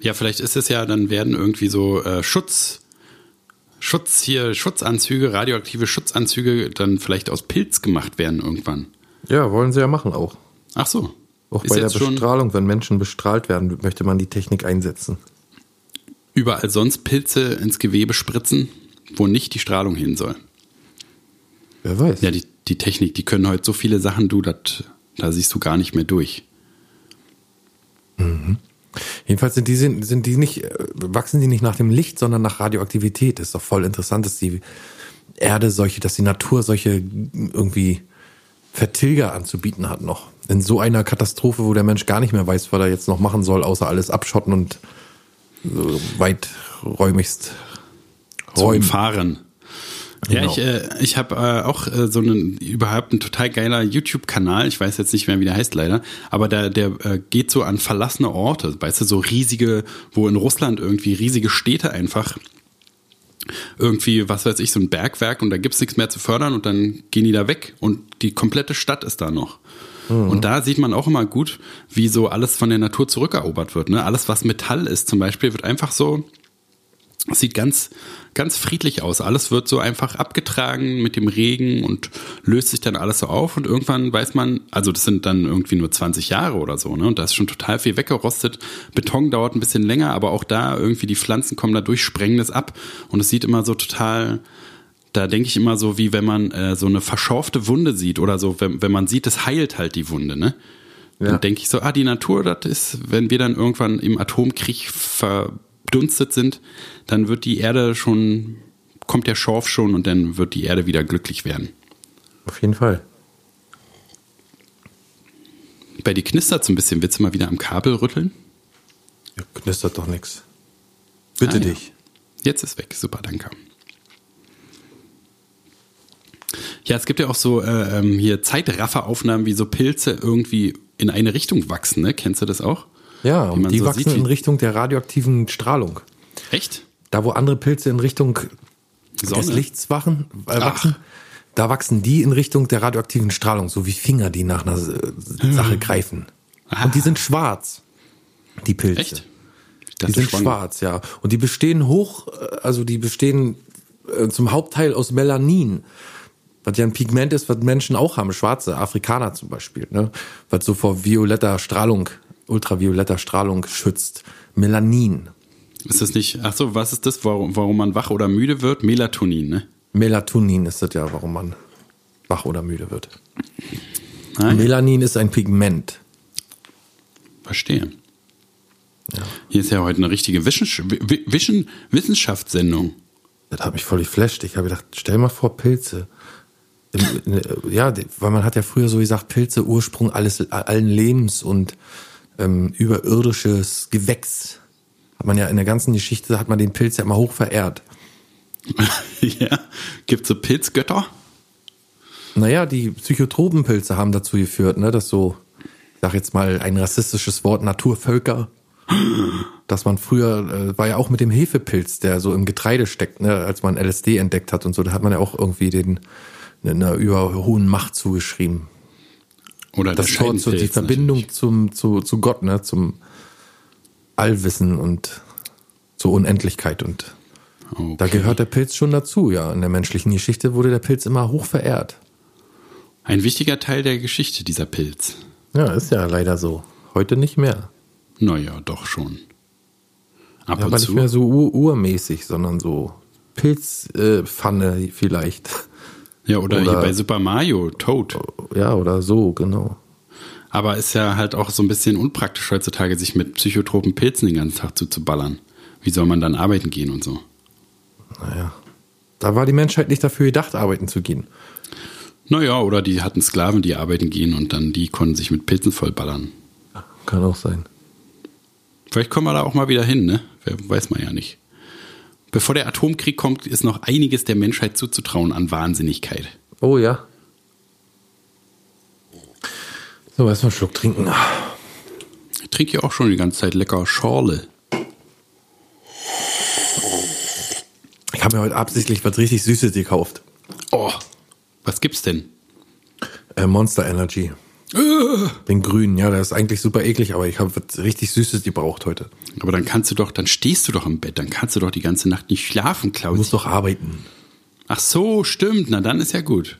Ja, vielleicht ist es ja, dann werden irgendwie so äh, Schutz, Schutz hier, Schutzanzüge, radioaktive Schutzanzüge dann vielleicht aus Pilz gemacht werden irgendwann. Ja, wollen sie ja machen auch. Ach so. Auch ist bei der Bestrahlung, wenn Menschen bestrahlt werden, möchte man die Technik einsetzen. überall sonst Pilze ins Gewebe spritzen, wo nicht die Strahlung hin soll. Wer weiß. Ja, die, die Technik, die können heute so viele Sachen, du, dat, da siehst du gar nicht mehr durch. Jedenfalls sind die, sind, sind die nicht, äh, wachsen die nicht nach dem Licht, sondern nach Radioaktivität. Das ist doch voll interessant, dass die Erde solche, dass die Natur solche irgendwie Vertilger anzubieten hat noch. In so einer Katastrophe, wo der Mensch gar nicht mehr weiß, was er jetzt noch machen soll, außer alles abschotten und so weiträumigst Zum räumen. Fahren. Ja, Genau. ich, äh, ich habe äh, auch äh, so einen überhaupt ein total geiler YouTube-Kanal. Ich weiß jetzt nicht mehr, wie der heißt leider, aber der, der äh, geht so an verlassene Orte, weißt du, so riesige, wo in Russland irgendwie riesige Städte einfach irgendwie, was weiß ich, so ein Bergwerk und da gibt's nichts mehr zu fördern und dann gehen die da weg und die komplette Stadt ist da noch. Und da sieht man auch immer gut, wie so alles von der Natur zurückerobert wird. Ne? Alles, was Metall ist zum Beispiel, wird einfach so es sieht ganz, ganz friedlich aus. Alles wird so einfach abgetragen mit dem Regen und löst sich dann alles so auf und irgendwann weiß man, also das sind dann irgendwie nur 20 Jahre oder so, ne? Und da ist schon total viel weggerostet. Beton dauert ein bisschen länger, aber auch da irgendwie die Pflanzen kommen da durch, sprengen das ab und es sieht immer so total, da denke ich immer so, wie wenn man äh, so eine verschorfte Wunde sieht oder so, wenn, wenn man sieht, es heilt halt die Wunde, ne? Ja. Dann denke ich so, ah, die Natur, das ist, wenn wir dann irgendwann im Atomkrieg verdunstet sind, dann wird die Erde schon, kommt der Schorf schon und dann wird die Erde wieder glücklich werden. Auf jeden Fall. Bei dir knistert so ein bisschen. Willst du mal wieder am Kabel rütteln? Ja, knistert doch nichts. Bitte Ah, ja. dich. Jetzt ist weg. Super, danke. Ja, es gibt ja auch so äh, ähm, hier Zeitrafferaufnahmen, wie so Pilze irgendwie in eine Richtung wachsen. Ne? Kennst du das auch? Ja, und man die so wachsen sieht, in Richtung der radioaktiven Strahlung. Echt? Da, wo andere Pilze in Richtung des Sonne? Lichts wachen, äh, wachsen, da wachsen die in Richtung der radioaktiven Strahlung, so wie Finger, die nach einer äh, Sache greifen. Und die sind schwarz, die Pilze. Echt? Die sind schwanger. schwarz, ja. Und die bestehen hoch, äh, also die bestehen äh, zum Hauptteil aus Melanin. Was ja ein Pigment ist, was Menschen auch haben, schwarze Afrikaner zum Beispiel, ne? Was so vor violetter Strahlung, ultravioletter Strahlung schützt. Melanin. Ist das nicht, ach so, was ist das, warum, warum man wach oder müde wird? Melatonin, ne? Melatonin ist das ja, warum man wach oder müde wird. Ah, ja. Melanin ist ein Pigment. Verstehe. Hier ist ja heute eine richtige Wischen, Wissenschaftssendung. Das hat mich voll geflasht. Ich habe gedacht, stell mal vor, Pilze. In- Ja, weil man hat ja früher so gesagt, Pilze Ursprung alles, allen Lebens und ähm, überirdisches Gewächs. Hat man ja in der ganzen Geschichte, hat man den Pilz ja immer hoch verehrt. ja. Gibt so Pilzgötter? Naja, die Psychotropenpilze haben dazu geführt, ne, dass so, ich sag jetzt mal ein rassistisches Wort, Naturvölker, dass man früher, äh, war ja auch mit dem Hefepilz, der so im Getreide steckt, ne, als man LSD entdeckt hat und so, da hat man ja auch irgendwie den, einer über hohen Macht zugeschrieben. Oder Das Tor zu, die Verbindung zum, zu, zu Gott, ne, zum Allwissen und zur Unendlichkeit und natürlich. da Okay. gehört der Pilz schon dazu, ja. In der menschlichen Geschichte wurde der Pilz immer hoch verehrt. Ein wichtiger Teil der Geschichte, dieser Pilz. Ja, ist ja leider so. Heute nicht mehr. Naja, doch schon. Ab Ja, und aber nicht zu. mehr so ur urmäßig, sondern so Pilzpfanne äh, vielleicht. Ja, oder, oder- hier bei Super Mario, Toad. Ja, oder so, genau. Aber ist ja halt auch so ein bisschen unpraktisch heutzutage, sich mit psychotropen Pilzen den ganzen Tag zuzuballern. Wie soll man dann arbeiten gehen und so? Naja. Da war die Menschheit nicht dafür gedacht, arbeiten zu gehen. Naja, oder die hatten Sklaven, die arbeiten gehen und dann die konnten sich mit Pilzen vollballern. Kann auch sein. Vielleicht kommen wir da auch mal wieder hin, ne? Weiß man ja nicht. Bevor der Atomkrieg kommt, ist noch einiges der Menschheit zuzutrauen an Wahnsinnigkeit. Oh ja. So, erstmal einen Schluck trinken. Ich trinke ja auch schon die ganze Zeit lecker Schorle. Ich habe mir heute absichtlich was richtig Süßes gekauft. Oh, was gibt's denn? Äh, Monster Energy. Den grünen, ja, der ist eigentlich super eklig, aber ich habe was richtig Süßes gebraucht heute. Aber dann kannst du doch, dann stehst du doch im Bett, dann kannst du doch die ganze Nacht nicht schlafen, Du Klaus. musst doch arbeiten. Ach so, stimmt. Na, dann ist ja gut.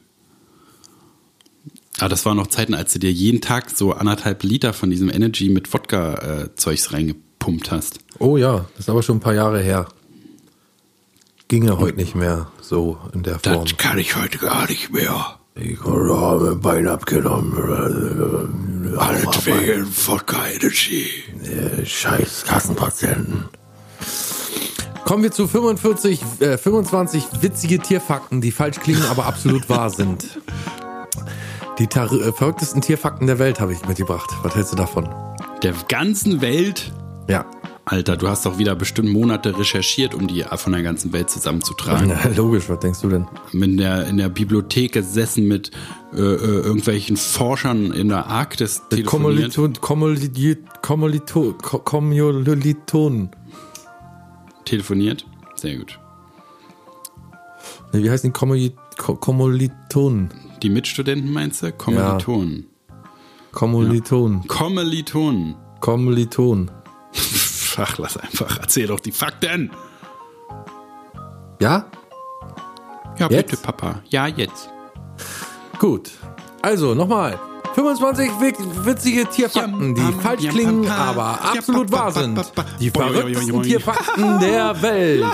Ah, das waren noch Zeiten, als du dir jeden Tag so anderthalb Liter von diesem Energy mit Wodka-Zeugs reingepumpt hast. Oh ja, das ist aber schon ein paar Jahre her. Ginge heute nicht mehr so in der Form. Das kann ich heute gar nicht mehr. Ich habe mein Bein abgenommen. Alles wegen Wodka Energy. Scheiß Kassenpatienten. Kommen wir zu 45, äh, 25 witzige Tierfakten, die falsch klingen, aber absolut wahr sind. Die tar- äh, verrücktesten Tierfakten der Welt habe ich mitgebracht. Was hältst du davon? Der ganzen Welt. Ja. Alter, du hast doch wieder bestimmt Monate recherchiert, um die von der ganzen Welt zusammenzutragen. Na, logisch, was denkst du denn? in der, in der Bibliothek gesessen mit äh, äh, irgendwelchen Forschern in der Arktis telefoniert. Kommiliton, Kommilito, Kommilito, Ko- Kommilitonen. telefoniert. Sehr gut. Nee, Wie heißen die Kommili- Ko- Kommilitonen? Die Mitstudenten meinst du? Kommilitonen. Kommilitonen. Kommilitonen. Kommilitonen. Ach, lass einfach. Erzähl doch die Fakten. Ja? Ja, Jetzt? bitte, Papa. Ja, jetzt. Gut. Also, nochmal. 25 wi- witzige Tierfakten, die falsch klingen, aber absolut wahr sind. Die verrücktesten. Tierfakten der Welt.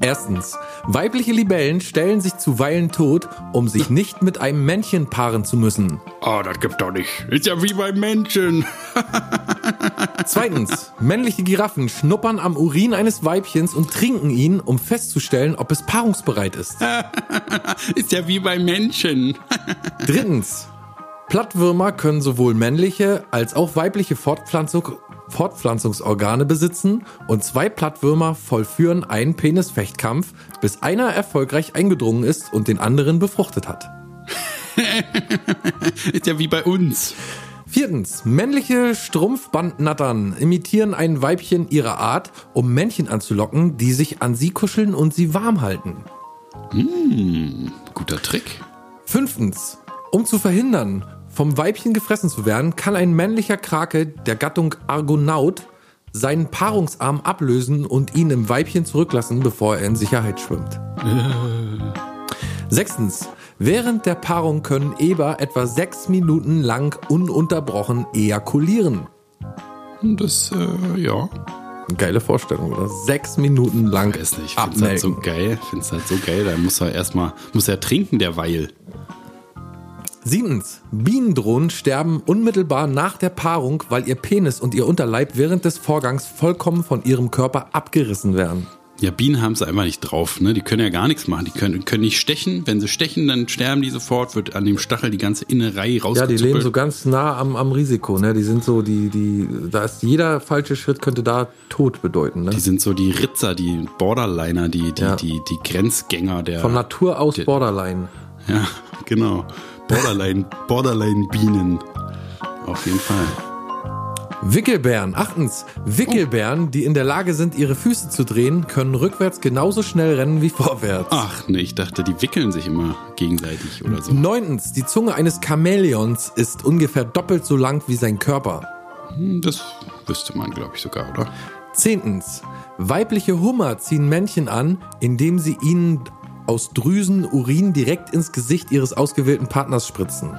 Erstens. Weibliche Libellen stellen sich zuweilen tot, um sich nicht mit einem Männchen paaren zu müssen. Oh, das gibt doch nicht. Ist ja wie bei Menschen. Zweitens, männliche Giraffen schnuppern am Urin eines Weibchens und trinken ihn, um festzustellen, ob es paarungsbereit ist. Ist ja wie bei Menschen. Drittens, Plattwürmer können sowohl männliche als auch weibliche Fortpflanzung, Fortpflanzungsorgane besitzen und zwei Plattwürmer vollführen einen Penisfechtkampf, bis einer erfolgreich eingedrungen ist und den anderen befruchtet hat. Ist ja wie bei uns. Viertens, männliche Strumpfbandnattern imitieren ein Weibchen ihrer Art, um Männchen anzulocken, die sich an sie kuscheln und sie warm halten. Guter Trick. Fünftens, um zu verhindern, vom Weibchen gefressen zu werden, kann ein männlicher Krake der Gattung Argonaut seinen Paarungsarm ablösen und ihn im Weibchen zurücklassen, bevor er in Sicherheit schwimmt. Sechstens, während der Paarung können Eber etwa sechs Minuten lang ununterbrochen ejakulieren. Das, äh, ja. Geile Vorstellung, oder? Sechs Minuten lang Weiß nicht, ich find's halt so geil. Find's halt so geil. Da muss er erstmal, muss er trinken derweil. Siebtens, Bienendrohnen sterben unmittelbar nach der Paarung, weil ihr Penis und ihr Unterleib während des Vorgangs vollkommen von ihrem Körper abgerissen werden. Ja, Bienen haben es einfach nicht drauf, ne? Die können ja gar nichts machen. Die können, können nicht stechen. Wenn sie stechen, dann sterben die sofort, wird an dem Stachel die ganze Innerei Ja, rausgezuppelt. die leben so ganz nah am, am Risiko, ne? Die sind so, die, die, da ist jeder falsche Schritt könnte da Tod bedeuten, ne? Die sind so die Ritzer, die Borderliner, die, die, Ja. die, die Grenzgänger der. Von Natur aus Die- Borderline. Ja, genau. Borderline, Borderline-Bienen. Auf jeden Fall. Wickelbären. Achtens, Wickelbären, die in der Lage sind, ihre Füße zu drehen, können rückwärts genauso schnell rennen wie vorwärts. Ach nee, ich dachte, die wickeln sich immer gegenseitig oder so. Neuntens, die Zunge eines Chamäleons ist ungefähr doppelt so lang wie sein Körper. Hm, Das wüsste man, glaube ich, sogar, oder? Zehntens, weibliche Hummer ziehen Männchen an, indem sie ihnen aus Drüsen Urin direkt ins Gesicht ihres ausgewählten Partners spritzen.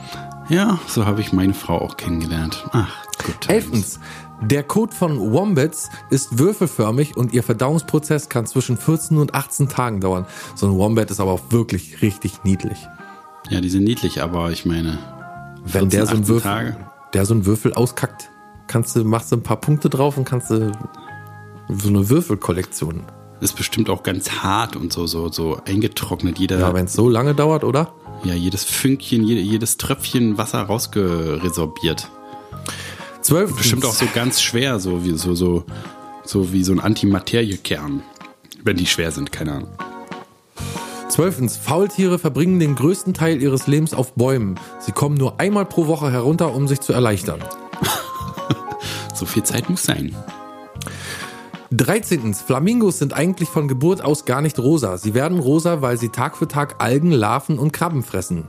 Ja, so habe ich meine Frau auch kennengelernt. Ach, gut. Elftens, der Kot von Wombats ist würfelförmig und ihr Verdauungsprozess kann zwischen 14 und 18 Tagen dauern. So ein Wombat ist aber auch wirklich richtig niedlich. Ja, die sind niedlich, aber ich meine, Wenn der so 18 einen Würfel, Tage. der so einen Würfel auskackt, kannst du, machst du ein paar Punkte drauf und kannst du so eine Würfelkollektion. Ist bestimmt auch ganz hart und so, so, so eingetrocknet. Jeder, Ja, wenn es so lange dauert, oder? ja, jedes Fünkchen, jede, jedes Tröpfchen Wasser rausgeresorbiert. Zwölf. Bestimmt auch so ganz schwer, so wie so, so, so wie so ein Antimateriekern. Wenn die schwer sind, keine Ahnung. Zwölftens, Faultiere verbringen den größten Teil ihres Lebens auf Bäumen. Sie kommen nur einmal pro Woche herunter, um sich zu erleichtern. So viel Zeit muss sein. 13. Flamingos sind eigentlich von Geburt aus gar nicht rosa. Sie werden rosa, weil sie Tag für Tag Algen, Larven und Krabben fressen.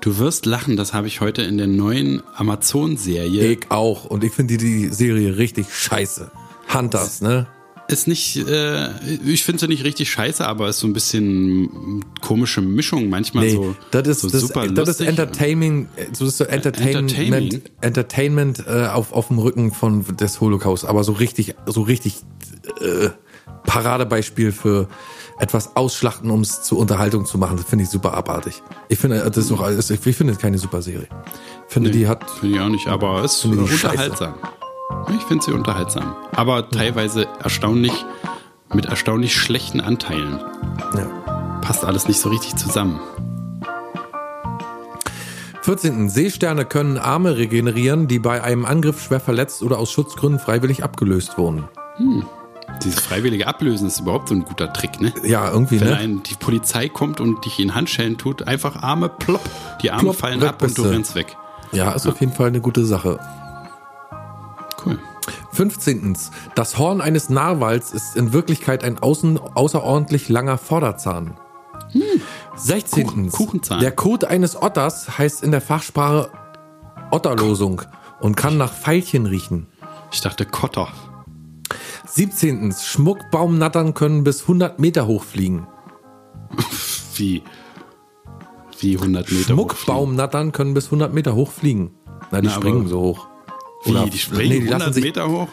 Du wirst lachen, das habe ich heute in der neuen Amazon-Serie. Ich auch. Und ich finde die, die Serie richtig scheiße. Hunters, ne? Ist nicht, äh, ich finde sie nicht richtig scheiße, aber ist so ein bisschen komische Mischung. Manchmal Nee, so, das ist, so das, super das ist lustig. Entertainment, so ist so Entertainment, Entertaining? Entertainment äh, auf, auf dem Rücken von des Holocaust, aber so richtig, so richtig äh, Paradebeispiel für etwas ausschlachten, um es zur Unterhaltung zu machen. Das finde ich super abartig. Ich finde, das ist auch, ich finde keine super Serie. Finde, die hat Finde ich auch nicht, aber es ist unterhaltsam. Ich finde sie unterhaltsam. Aber teilweise erstaunlich, mit erstaunlich schlechten Anteilen. ja. Passt alles nicht so richtig zusammen. 14. Seesterne können Arme regenerieren, die bei einem Angriff schwer verletzt oder aus Schutzgründen freiwillig abgelöst wurden. Dieses freiwillige Ablösen ist überhaupt so ein guter Trick, ne? Ja, irgendwie, Wenn ne? ein, die Polizei kommt und dich in Handschellen tut, einfach Arme plopp, die Arme Plopp, fallen ab und du du. rennst weg. Ja, ist auf jeden Fall eine gute Sache. Cool. 15. Das Horn eines Narwals ist in Wirklichkeit ein außen, außerordentlich langer Vorderzahn. 16. Kuchen- Kuchenzahn. Der Kot eines Otters heißt in der Fachsprache Otterlosung und kann nach Veilchen riechen. Ich dachte Kotter. 17. Schmuckbaumnattern können bis 100 Meter hoch fliegen. Wie? Wie 100 Meter. Schmuckbaumnattern können bis 100 Meter hoch fliegen. Na, die Na, springen so hoch. Wie, Oder- die springen nee, die 100 lassen sich- Meter hoch?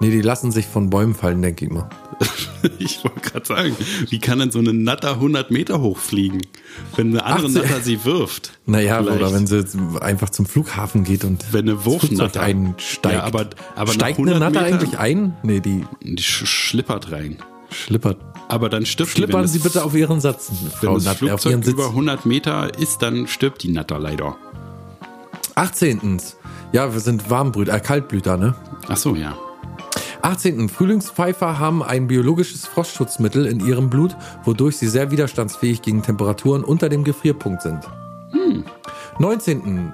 Nee, die lassen sich von Bäumen fallen, denke ich mal. Ich wollte gerade sagen, wie kann denn so eine Natter 100 Meter hochfliegen, wenn eine andere 18 Natter sie wirft? Naja, Vielleicht. oder wenn sie einfach zum Flughafen geht und Wenn eine Wurfnatter einsteigt. Ja, aber, aber Steigt eine 100 Natter Metern, eigentlich ein? Nee, die Die sch schlippert rein. schlippert. Aber dann stirbt die, Schlippern wenn Sie bitte auf Ihren Satz, Wenn Frau das Natter, Flugzeug über 100 Meter ist, dann stirbt die Natter leider. 18. Ja, wir sind Warmbrüter, äh, Kaltblüter, ne? Ach so, ja. 18. Frühlingspfeifer haben ein biologisches Frostschutzmittel in ihrem Blut, wodurch sie sehr widerstandsfähig gegen Temperaturen unter dem Gefrierpunkt sind. 19.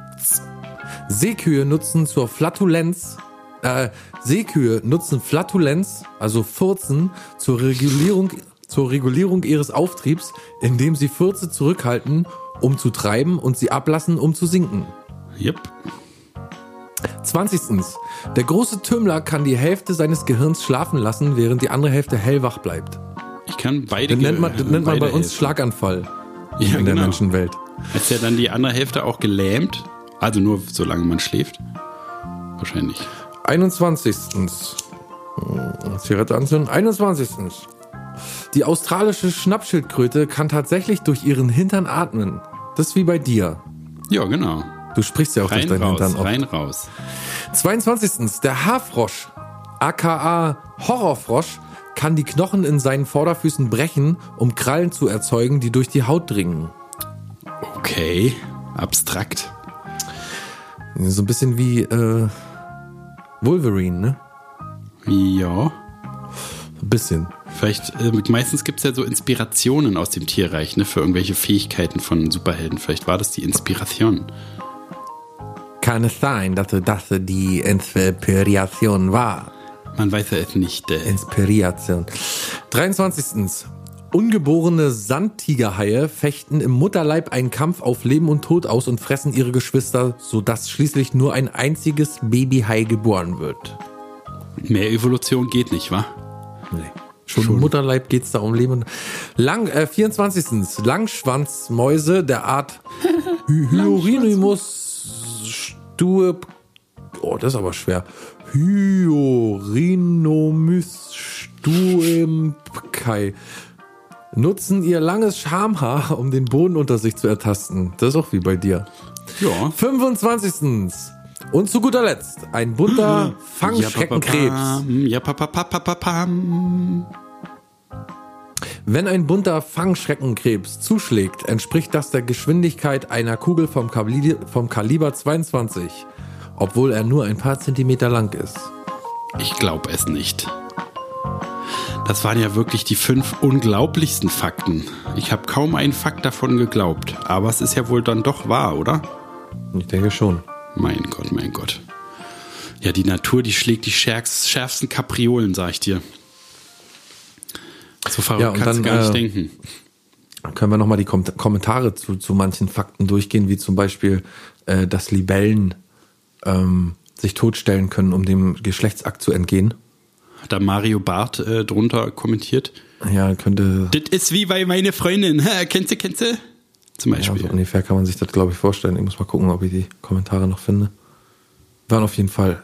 Seekühe nutzen zur Flatulenz, äh, Seekühe nutzen Flatulenz, also Furzen, zur Regulierung, zur Regulierung ihres Auftriebs, indem sie Furze zurückhalten, um zu treiben und sie ablassen, um zu sinken. Yep. 20. Der große Tümmler kann die Hälfte seines Gehirns schlafen lassen, während die andere Hälfte hellwach bleibt. Ich kann beide Das nennt man, das nennt man bei uns. Schlaganfall Ja, in der genau. Menschenwelt. Ist ja dann die andere Hälfte auch gelähmt? Also nur solange man schläft? Wahrscheinlich. 21. Hm, Zigarette anzünden. 21. Die australische Schnappschildkröte kann tatsächlich durch ihren Hintern atmen. Das ist wie bei dir. Ja, genau. Du sprichst ja auch durch Rein deinen raus, Hintern oft. rein raus. 22. Der Haarfrosch, aka Horrorfrosch, kann die Knochen in seinen Vorderfüßen brechen, um Krallen zu erzeugen, die durch die Haut dringen. Okay. Abstrakt. So ein bisschen wie äh, Wolverine, ne? Ja. Ein bisschen. Vielleicht, äh, meistens gibt es ja so Inspirationen aus dem Tierreich, ne, für irgendwelche Fähigkeiten von Superhelden. Vielleicht war das die Inspiration. Kann es sein, dass das die Inspiration war? Man weiß ja es nicht. Äh. Inspiration. 23. Ungeborene Sandtigerhaie fechten im Mutterleib einen Kampf auf Leben und Tod aus und fressen ihre Geschwister, sodass schließlich nur ein einziges Babyhai geboren wird. Mehr Evolution geht nicht, wa? Nee. Schon, im Mutterleib geht's da um Leben und Lang, äh, 24. Langschwanzmäuse der Art Hy- Stue Oh, das ist aber schwer. Hyorinomus stuemkai nutzen ihr langes Schamhaar, um den Boden unter sich zu ertasten. Das ist auch wie bei dir. Ja. 25. Und zu guter Letzt ein bunter Fangschreckenkrebs. Ja. Wenn ein bunter Fangschreckenkrebs zuschlägt, entspricht das der Geschwindigkeit einer Kugel vom, Kabli vom Kaliber 22, obwohl er nur ein paar Zentimeter lang ist. Ich glaube es nicht. Das waren ja wirklich die fünf unglaublichsten Fakten. Ich habe kaum einen Fakt davon geglaubt. Aber es ist ja wohl dann doch wahr, oder? Ich denke schon. Mein Gott, mein Gott. Ja, die Natur, die schlägt die schärfs- schärfsten Kapriolen, sag ich dir. So verrückt Ja, und kannst du dann, gar nicht äh, denken. Können wir nochmal die Kom Kommentare zu, zu manchen Fakten durchgehen, wie zum Beispiel, äh, dass Libellen ähm, sich totstellen können, um dem Geschlechtsakt zu entgehen. Hat da Mario Barth äh, drunter kommentiert. Ja, könnte. Das ist wie bei meine Freundin. Kennst du, kennst du? Zum Ja, Beispiel. so ungefähr kann man sich das, glaube ich, vorstellen. Ich muss mal gucken, ob ich die Kommentare noch finde. Waren auf jeden Fall.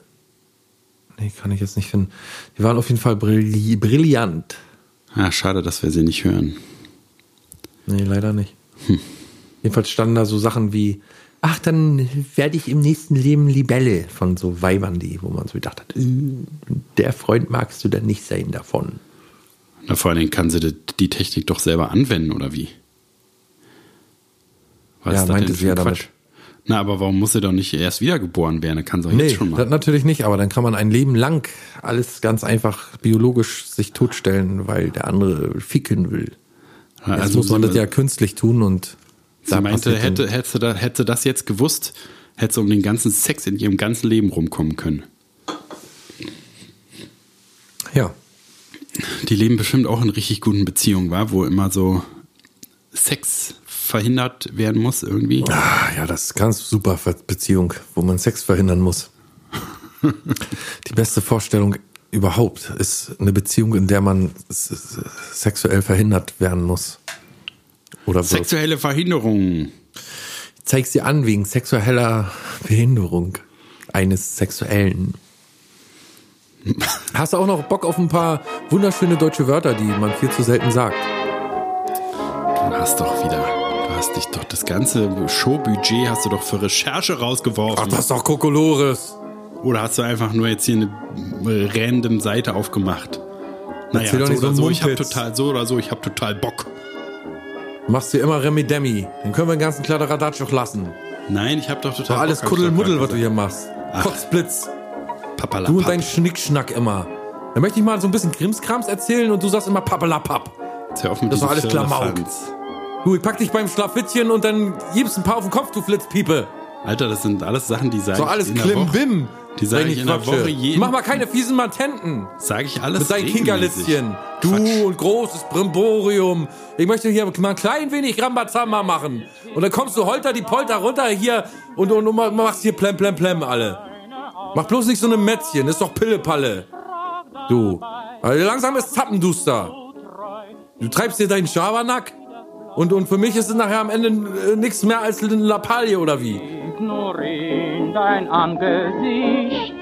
Nee, kann ich jetzt nicht finden. Die waren auf jeden Fall brilli brillant. Ah, schade, dass wir sie nicht hören. Nee, leider nicht. Jedenfalls standen da so Sachen wie, ach, dann werde ich im nächsten Leben Libelle von so Weibern, die, wo man so gedacht hat, äh, der Freund magst du dann nicht sein davon. Na, vor allen Dingen kann sie die, Technik doch selber anwenden, oder wie? Was Ja, meinte sie ja ein damit. Na, aber warum muss sie doch nicht erst wiedergeboren werden? Da kann sie doch Nee, jetzt schon das mal. natürlich nicht, aber dann kann man ein Leben lang alles ganz einfach biologisch sich totstellen, weil der andere ficken will. Jetzt Also muss man das ja künstlich tun und Sie meinte, passiert dann- hätte, hätte, da, hätte das jetzt gewusst, hätte sie um den ganzen Sex in ihrem ganzen Leben rumkommen können. Ja, Die leben bestimmt auch in richtig guten Beziehungen, war, wo immer so Sex verhindert werden muss irgendwie. Ah, ja, das ist ganz super Beziehung, wo man Sex verhindern muss. Die beste Vorstellung überhaupt ist eine Beziehung, in der man sexuell verhindert werden muss. Oder. Sexuelle Verhinderung. Ich zeig's dir an wegen sexueller Behinderung eines Sexuellen. Hast du auch noch Bock auf ein paar wunderschöne deutsche Wörter, die man viel zu selten sagt? Du hast doch wieder, hast dich doch das ganze Showbudget hast du doch für Recherche rausgeworfen. Ach, das ist doch Kokolores. Oder hast du einfach nur jetzt hier eine random Seite aufgemacht? Naja, so oder so, ich habe total, so oder so, ich habe total Bock. Machst dir immer Remi Demi. Dann können wir den ganzen Kladderadatsch auch lassen. Nein, ich habe doch total alles Bock, doch Kuddelmuddel, was du hier machst. Ach. Kotzblitz. Papalapap. Du und dein Schnickschnack immer. Dann möchte ich mal so ein bisschen Krimskrams erzählen und du sagst immer mit Das diesem war alles Klamauk. Firlefanz. Du, ich pack dich beim Schlafittchen und dann gibst ein paar auf den Kopf, du Flitzpiepe. Alter, das sind alles Sachen, die sage So ich alles in der Woche. Klimbim. Die sag wenn ich in der. Woche jeden- Mach mal keine fiesen Matenten. Sage ich alles Mit deinen. Kinkerlitzchen. Du Quatsch. und großes Brimborium. Ich möchte hier mal ein klein wenig Rambazamba machen. Und dann kommst du holter die Polter runter hier und, und, und machst hier plem plem plem alle. Mach bloß nicht so eine Mätzchen, ist doch Pillepalle. Du. Also langsam ist Zappenduster. Du treibst dir deinen Schabernack und, und für mich ist es nachher am Ende äh, nichts mehr als eine Lappalie oder wie? nur in dein Angesicht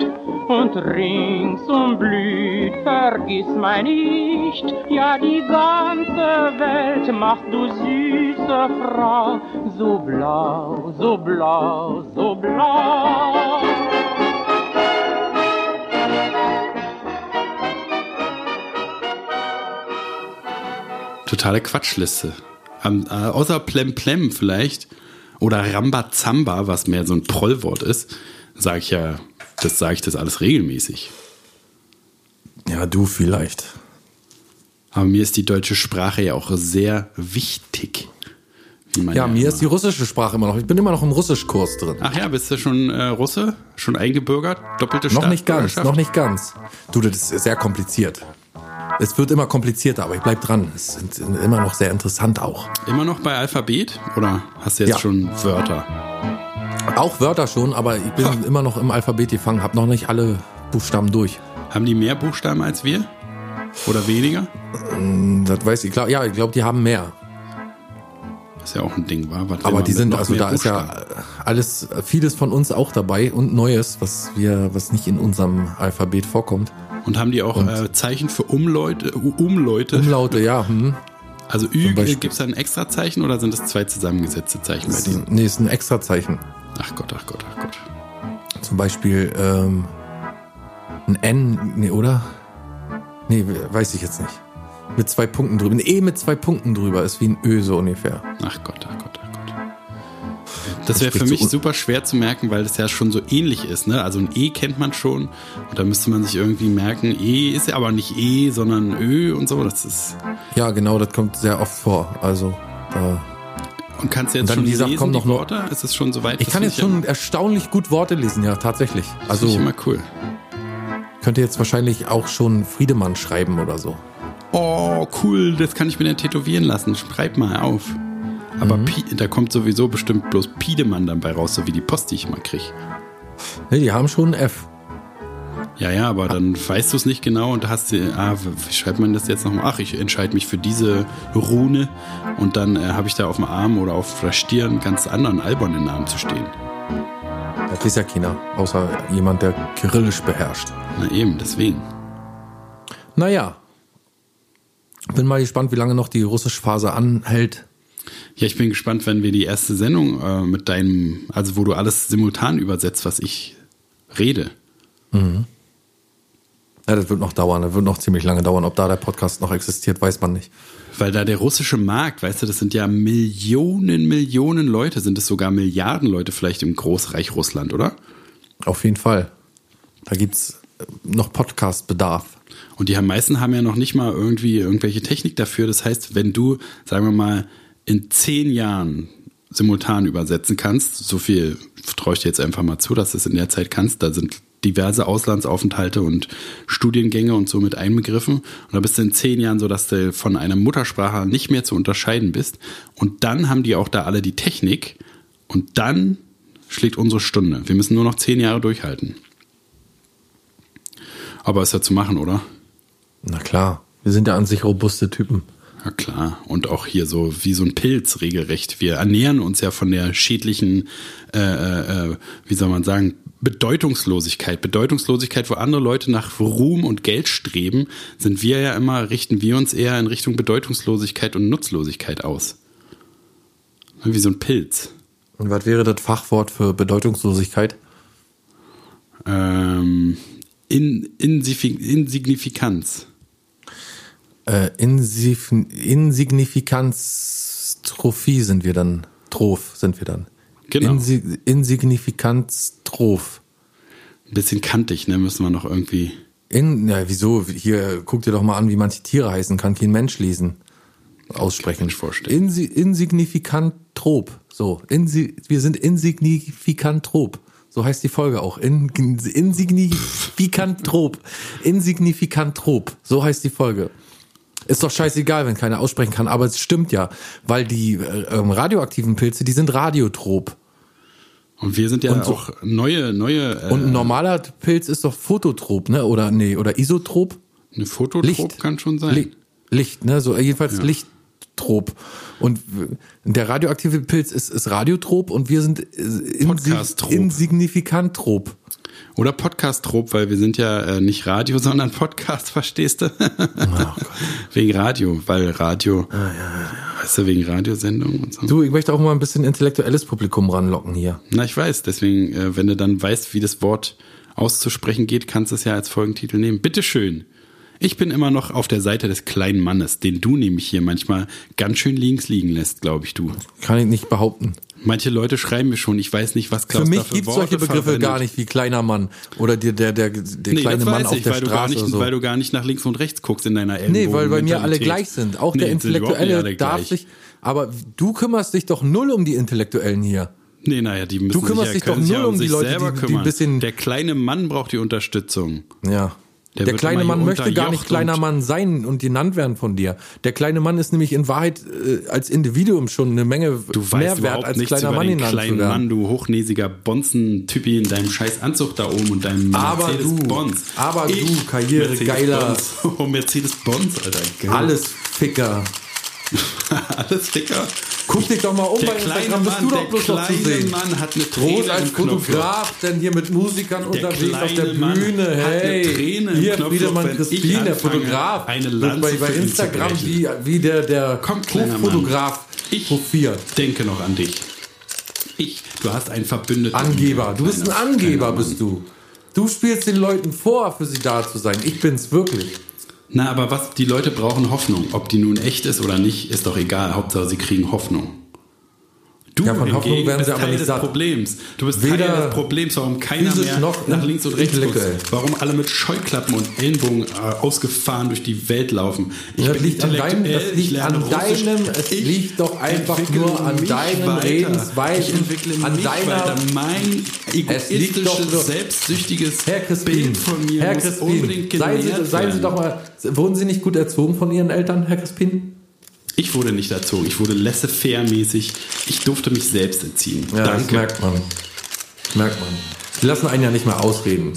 und ringsum blüht, vergiss mein nicht. Ja, die ganze Welt machst du süße Frau, so blau, so blau, so blau. Totale Quatschliste. Am, äh, außer Plem Plem vielleicht oder Rambazamba, was mehr so ein Prollwort ist, sage ich ja, das sage ich das alles regelmäßig. Ja, du vielleicht. Aber mir ist die deutsche Sprache ja auch sehr wichtig. Man Ja, mir immer- ist die russische Sprache immer noch. Ich bin immer noch im Russischkurs drin. Ach ja, bist du schon äh, Russe? Schon eingebürgert? Doppelte Noch nicht ganz, noch nicht ganz. Du, das ist sehr kompliziert. Es wird immer komplizierter, aber ich bleib dran. Es sind immer noch sehr interessant auch. Immer noch bei Alphabet? Oder hast du jetzt Ja. schon Wörter? Auch Wörter schon, aber ich bin immer noch im Alphabet gefangen, hab noch nicht alle Buchstaben durch. Haben die mehr Buchstaben als wir? Oder weniger? Das weiß ich, ja, ich glaube, die haben mehr. Das ist ja auch ein Ding, war. Was Aber die sind, also da ist ja alles, vieles von uns auch dabei und Neues, was wir, was nicht in unserem Alphabet vorkommt. Und haben die auch äh, Zeichen für Umleute? Uh, Umleute? Umlaute, ja, hm. Also Ü, gibt es da ein extra Zeichen oder sind es zwei zusammengesetzte Zeichen bei Das ein, nee, ist ein Extrazeichen. Ach Gott, ach Gott, ach Gott. Zum Beispiel ähm, ein N, nee, oder? Nee, weiß ich jetzt nicht. Mit zwei Punkten drüber. Ein E mit zwei Punkten drüber ist wie ein Ö so ungefähr. Ach Gott, ach Gott. Das wäre für mich so super schwer zu merken, weil das ja schon so ähnlich ist. Ne? Also ein E kennt man schon und da müsste man sich irgendwie merken, E ist ja aber nicht E, sondern Ö und so. Das ist. Ja, genau, das kommt sehr oft vor. Also, da. Und kannst du jetzt schon gesagt, lesen, kommen die noch noch- Worte? Ist es schon so weit? Ich kann jetzt schon erstaunlich gut Worte lesen, ja, tatsächlich. Ja, Also, das ich immer cool. könnte jetzt wahrscheinlich auch schon Friedemann schreiben oder so. Oh, cool, das kann ich mir dann tätowieren lassen. Schreib mal auf. Aber Mhm. Pi, da kommt sowieso bestimmt bloß Piedemann dann bei raus, so wie die Post, die ich immer krieg. Nee, die haben schon ein F. Ja, ja, aber dann weißt du es nicht genau und hast du, ah, wie schreibt man das jetzt nochmal? Ach, ich entscheide mich für diese Rune und dann äh, habe ich da auf dem Arm oder auf der Stirn einen ganz anderen albernen Namen zu stehen. Das ist ja keiner, außer jemand, der Kyrillisch beherrscht. Na eben, deswegen. Naja. Bin mal gespannt, wie lange noch die russische Phase anhält. Ja, ich bin gespannt, wenn wir die erste Sendung äh, mit deinem, also wo du alles simultan übersetzt, was ich rede. Ja, das wird noch dauern. Das wird noch ziemlich lange dauern. Ob da der Podcast noch existiert, weiß man nicht. Weil da der russische Markt, weißt du, das sind ja Millionen, Millionen Leute, sind es sogar Milliarden Leute vielleicht im Großreich Russland, oder? Auf jeden Fall. Da gibt's äh, noch Podcast-Bedarf. Und die meisten haben ja noch nicht mal irgendwie irgendwelche Technik dafür. Das heißt, wenn du, sagen wir mal, in zehn Jahren simultan übersetzen kannst, so viel traue ich dir jetzt einfach mal zu, dass du es in der Zeit kannst, da sind diverse Auslandsaufenthalte und Studiengänge und so mit einbegriffen. Und da bist du in zehn Jahren so, dass du von einer Muttersprache nicht mehr zu unterscheiden bist. Und dann haben die auch da alle die Technik und dann schlägt unsere Stunde. Wir müssen nur noch zehn Jahre durchhalten. Aber ist ja zu machen, oder? Na klar. Wir sind ja an sich robuste Typen. Ja klar. Und auch hier so wie so ein Pilz regelrecht. Wir ernähren uns ja von der schädlichen, äh, äh, wie soll man sagen, Bedeutungslosigkeit. Bedeutungslosigkeit, wo andere Leute nach Ruhm und Geld streben, sind wir ja immer, richten wir uns eher in Richtung Bedeutungslosigkeit und Nutzlosigkeit aus. Wie so ein Pilz. Und was wäre das Fachwort für Bedeutungslosigkeit? Ähm, in, Insignifikanz. Äh, Insif Insignifikanztrophie sind wir dann. Troph sind wir dann. Genau. Insi Insignifikanztroph. Ein bisschen kantig, ne? Müssen wir noch irgendwie. In, ja, wieso? Hier, guck dir doch mal an, wie manche Tiere heißen. Kann kein Mensch lesen. Aussprechen. Mensch vorstellen. Insi insignifikantrop. So. Insi wir sind insignifikantrop. So heißt die Folge auch. In insignifikantrop. Insignifikantrop. So heißt die Folge. Ist doch scheißegal, wenn keiner aussprechen kann, aber es stimmt ja, weil die äh, ähm, radioaktiven Pilze, die sind radiotrop. Und wir sind ja Und auch neue, neue. Äh, Und ein normaler Pilz ist doch phototrop, ne? Oder nee, oder isotrop? eine Fototrop Licht. kann schon sein. Li Licht, ne? So jedenfalls Lichttrop. Und der radioaktive Pilz ist, ist radiotrop und wir sind äh, insi Podcasttrop. insignifikantrop. Oder Podcast-Trop, weil wir sind ja äh, nicht Radio, sondern Podcast, verstehst du? wegen Radio, weil Radio, weißt du, wegen Radiosendung und so. Du, ich möchte auch mal ein bisschen intellektuelles Publikum ranlocken hier. Na, ich weiß, deswegen, äh, wenn du dann weißt, wie das Wort auszusprechen geht, kannst du es ja als Folgentitel nehmen. Bitteschön. Ich bin immer noch auf der Seite des kleinen Mannes, den du nämlich hier manchmal ganz schön links liegen lässt, glaube ich, du. Kann ich nicht behaupten. Manche Leute schreiben mir schon, ich weiß nicht, was Klaus Für mich gibt es solche Begriffe verwendet. gar nicht wie kleiner Mann oder der, der, der, der Nee, kleine Mann weiß auf ich, der weil du, gar Straße nicht, oder so. weil du gar nicht nach links und rechts guckst in deiner Nee, Ellenbogen weil bei mir alle gleich sind. Auch der Nee, nicht Intellektuelle darf sich. Aber du kümmerst dich doch null um die Intellektuellen hier. Nee, naja, die müssen Du kümmerst sich, dich ja, doch können sich nur ja um die Leute, die- die ein kümmern. bisschen- Der kleine Mann braucht die Unterstützung. Ja. Der Der, kleine Mann möchte gar nicht kleiner Mann sein und genannt werden von dir. Der kleine Mann ist nämlich in Wahrheit äh, als Individuum schon eine Menge Du weißt mehr wert als kleiner Mann den genannt kleinen werden. Mann, du hochnäsiger Bonzen-Typi in deinem scheiß Anzug da oben und deinem Aber Mercedes du, Bonz. aber du, Karrieregeiler. Mercedes-Bonz. Oh, Mercedes Bonz, Alter. Geil. Alles Ficker. Alles Ficker. Guck dich doch mal um Der bei Instagram, bist du doch der bloß noch zu sehen. Mann hat eine Groß Träne als im Knopfloch. Fotograf, denn hier mit Musikern unterwegs auf der Bühne. Hey, hier Knopfloch, Friedemann wenn ich Crispin, der Fotograf, eine Lanze bei, bei Instagram wie, wie der, der Komm. Hochfotograf Ich hofiert. denke noch an dich. Ich, du hast einen Verbündeten. Angeber. Du bist ein Angeber, bist du. Du spielst den Leuten vor, für sie da zu sein. Ich bin's wirklich. Na, aber was, die Leute brauchen Hoffnung. Ob die nun echt ist oder nicht, ist doch egal. Hauptsache, sie kriegen Hoffnung. Du Ja, von Hoffnung werden sie bist aber Teil nicht des satt. Problems. Du bist Weder Teil des Problems, warum keiner mehr noch nach links und rechts guckt. Warum alle mit Scheuklappen und Ellenbogen äh, ausgefahren durch die Welt laufen. Ich Das liegt an deinem, das liegt an Russisch. deinem, es Ich liegt doch einfach nur an. Redensweisen, Ich entwickle an mich deiner, weiter. Mein egoistisches, selbstsüchtiges Herr Crispin, Bild von mir Herr muss unbedingt seien Sie, seien Sie doch mal, wurden Sie nicht gut erzogen von Ihren Eltern, Herr Crispin? Ich wurde nicht erzogen, ich wurde laissez-faire-mäßig. Ich durfte mich selbst entziehen. Ja, das Danke. merkt man. Merkt man. Sie lassen einen ja nicht mehr ausreden.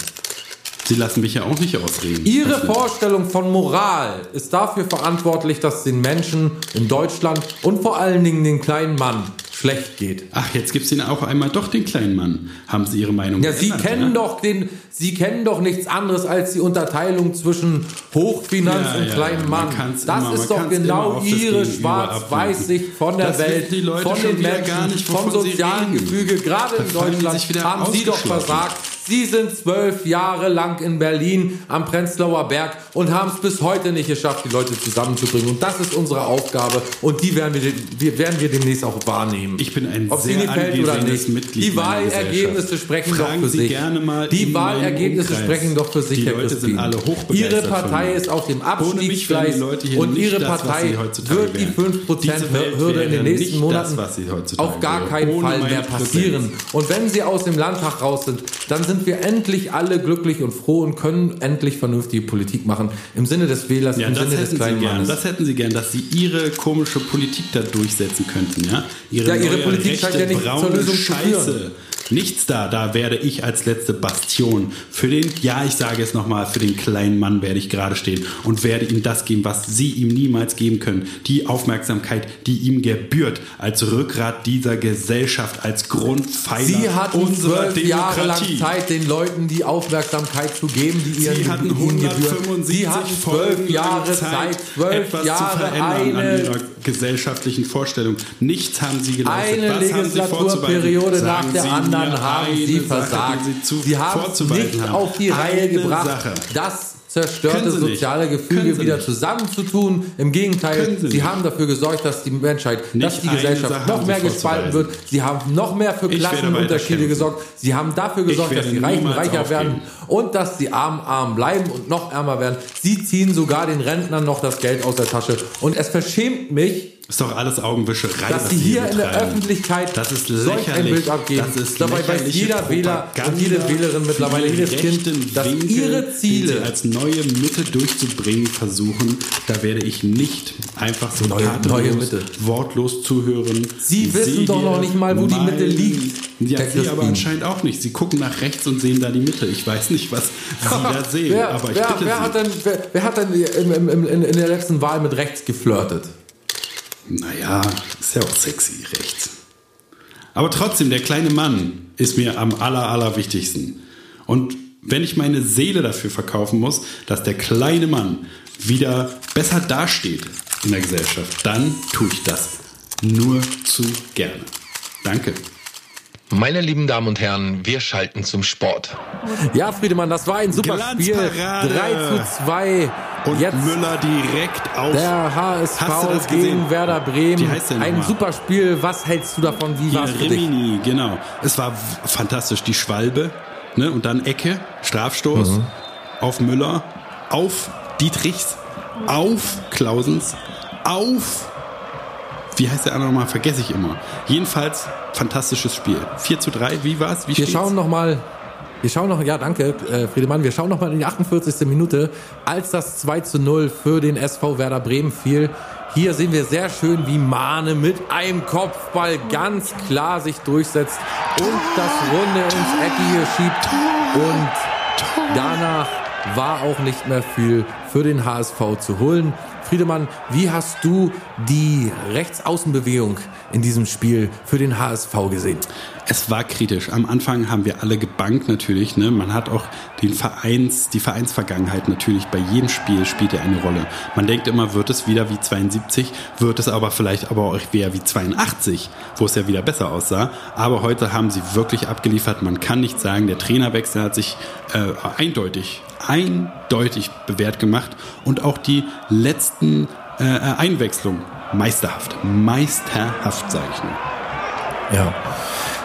Sie lassen mich ja auch nicht ausreden. Ihre Das- Vorstellung von Moral ist dafür verantwortlich, dass den Menschen in Deutschland und vor allen Dingen den kleinen Mann schlecht geht. Ach, jetzt gibt's ihn auch einmal doch den kleinen Mann. Haben Sie Ihre Meinung Ja, Sie geändert, kennen ja? doch den, Sie kennen doch nichts anderes als die Unterteilung zwischen Hochfinanz Ja, und ja, kleinen man Mann. Das immer- ist doch genau Ihre Schwarz-Weiß-Sicht von der Das Welt, von den Menschen, gar nicht, vom sozialen. Gefüge. Gerade in Deutschland haben Sie doch versagt. Sie sind zwölf Jahre lang in Berlin am Prenzlauer Berg und haben es bis heute nicht geschafft, die Leute zusammenzubringen. Und das ist unsere Aufgabe und die werden wir, werden wir demnächst auch wahrnehmen. Ich bin ein Ob sehr gefällt oder angesehenes nicht. Mitglied Die Wahlergebnisse sprechen Fragen doch für Sie sich. gerne mal die Wahlergebnisse Umkreis. sprechen doch für sich, Die Herr Leute sind alle Ihre Partei ist auf dem Abstiegsgleis Leute und Ihre Partei wird die wären. 5% Diese Welt Hürde in den nächsten Monaten das, auf gar keinen Fall mehr passieren. Und wenn Sie aus dem Landtag raus sind, dann sind wir endlich alle glücklich und froh und können endlich vernünftige Politik machen. Im Sinne des Wählers, Ja, im das Sinne des hätten, sie kleinen gern, Mannes. das hätten sie gern, dass sie ihre komische Politik da durchsetzen könnten, ja? Ja, ihre Politik scheint ja nicht zur Lösung zu Scheiße. Nichts da, da werde ich als letzte Bastion für den, ja, ich sage es nochmal, für den kleinen Mann werde ich gerade stehen und werde ihm das geben, was Sie ihm niemals geben können. Die Aufmerksamkeit, die ihm gebührt, als Rückgrat dieser Gesellschaft, als Grundpfeiler Sie hatten unserer zwölf Jahre lang Demokratie. Zeit, den Leuten die Aufmerksamkeit zu geben, die ihren Sie hatten ihnen gebührt. 175 Sie hatten zwölf Jahre Zeit, zwölf etwas Jahre zu verändern an eine ihrer gesellschaftlichen Vorstellung. Nichts haben Sie geleistet. Eine Was haben Sie Legislaturperiode nach der anderen mir haben sie Sache, versagt. die Sie, sie haben es nicht haben. auf die Reihe gebracht, Sache. das zerstörte soziale Gefüge wieder zusammenzutun. Im Gegenteil, Sie sie, haben dafür gesorgt, dass die Menschheit, dass Nicht die eine Gesellschaft Sache noch mehr gespalten wird. Sie haben noch mehr für Klassenunterschiede gesorgt. Sie haben dafür gesorgt, dass die Reichen reicher werden aufgeben. und dass die Armen arm bleiben und noch ärmer werden. Sie ziehen sogar den Rentnern noch das Geld aus der Tasche. Und es verschämt mich, Ist doch alles Augenwischerei. dass sie hier in der betreiben. Öffentlichkeit Das ist solch ein. Bild abgeben. Dabei weiß jeder Wähler und jede Wählerin mittlerweile, jedes Kind, dass Winkel, ihre Ziele als neue Mitte durchzubringen versuchen. Da werde ich nicht einfach so Neue- neue Mitte. wortlos zuhören. Sie wissen doch noch nicht mal, wo die Mitte liegt, Ja, Sie aber Crispin. anscheinend auch nicht. Sie gucken nach rechts und sehen da die Mitte. Ich weiß nicht, was Sie da sehen, Wer, aber ich wer, bitte wer, Sie. hat denn, wer, wer hat denn im, im, im, in der letzten Wahl mit rechts geflirtet? Naja, ist ja auch sexy, rechts. Aber trotzdem, der kleine Mann ist mir am aller, aller wichtigsten. Und wenn ich meine Seele dafür verkaufen muss, dass der kleine Mann wieder besser dasteht in der Gesellschaft, dann tue ich das nur zu gerne. Danke. Meine lieben Damen und Herren, wir schalten zum Sport. Ja, Friedemann, das war ein super Spiel. Glanzparade. 3 zu 2. Und Jetzt Müller direkt auf. der HSV Hast du das gegen gesehen? Werder Bremen. Wie heißt der ein super Spiel. Was hältst du davon? Wie war es für dich? Rimini, genau. Es war fantastisch. Die Schwalbe, ne? Und dann Ecke, Strafstoß Mhm. auf Müller, auf Dietrichs, auf Klausens, auf. Wie heißt der andere nochmal? Vergesse ich immer. Jedenfalls fantastisches Spiel. 4 zu 3, wie war's? Wie Wir steht's? schauen noch mal. Wir schauen noch, ja danke, äh, Friedemann, wir schauen noch mal in die 48. Minute, als das 2 zu 0 für den SV Werder Bremen fiel. Hier sehen wir sehr schön, wie Mahne mit einem Kopfball ganz klar sich durchsetzt und das Runde ins Eckige schiebt. Und danach war auch nicht mehr viel für den HSV zu holen. Friedemann, wie hast du die Rechtsaußenbewegung in diesem Spiel für den HSV gesehen? Es war kritisch. Am Anfang haben wir alle gebankt natürlich. Ne? Man hat auch den Vereins, die Vereinsvergangenheit natürlich bei jedem Spiel spielt ja eine Rolle. Man denkt immer, wird es wieder wie 72, wird es aber vielleicht aber auch wieder wie 82, wo es ja wieder besser aussah. Aber heute haben sie wirklich abgeliefert. Man kann nicht sagen, der Trainerwechsel hat sich äh, eindeutig, eindeutig bewährt gemacht und auch die letzten äh, Einwechslungen meisterhaft, meisterhaft sage ich nur. Ja.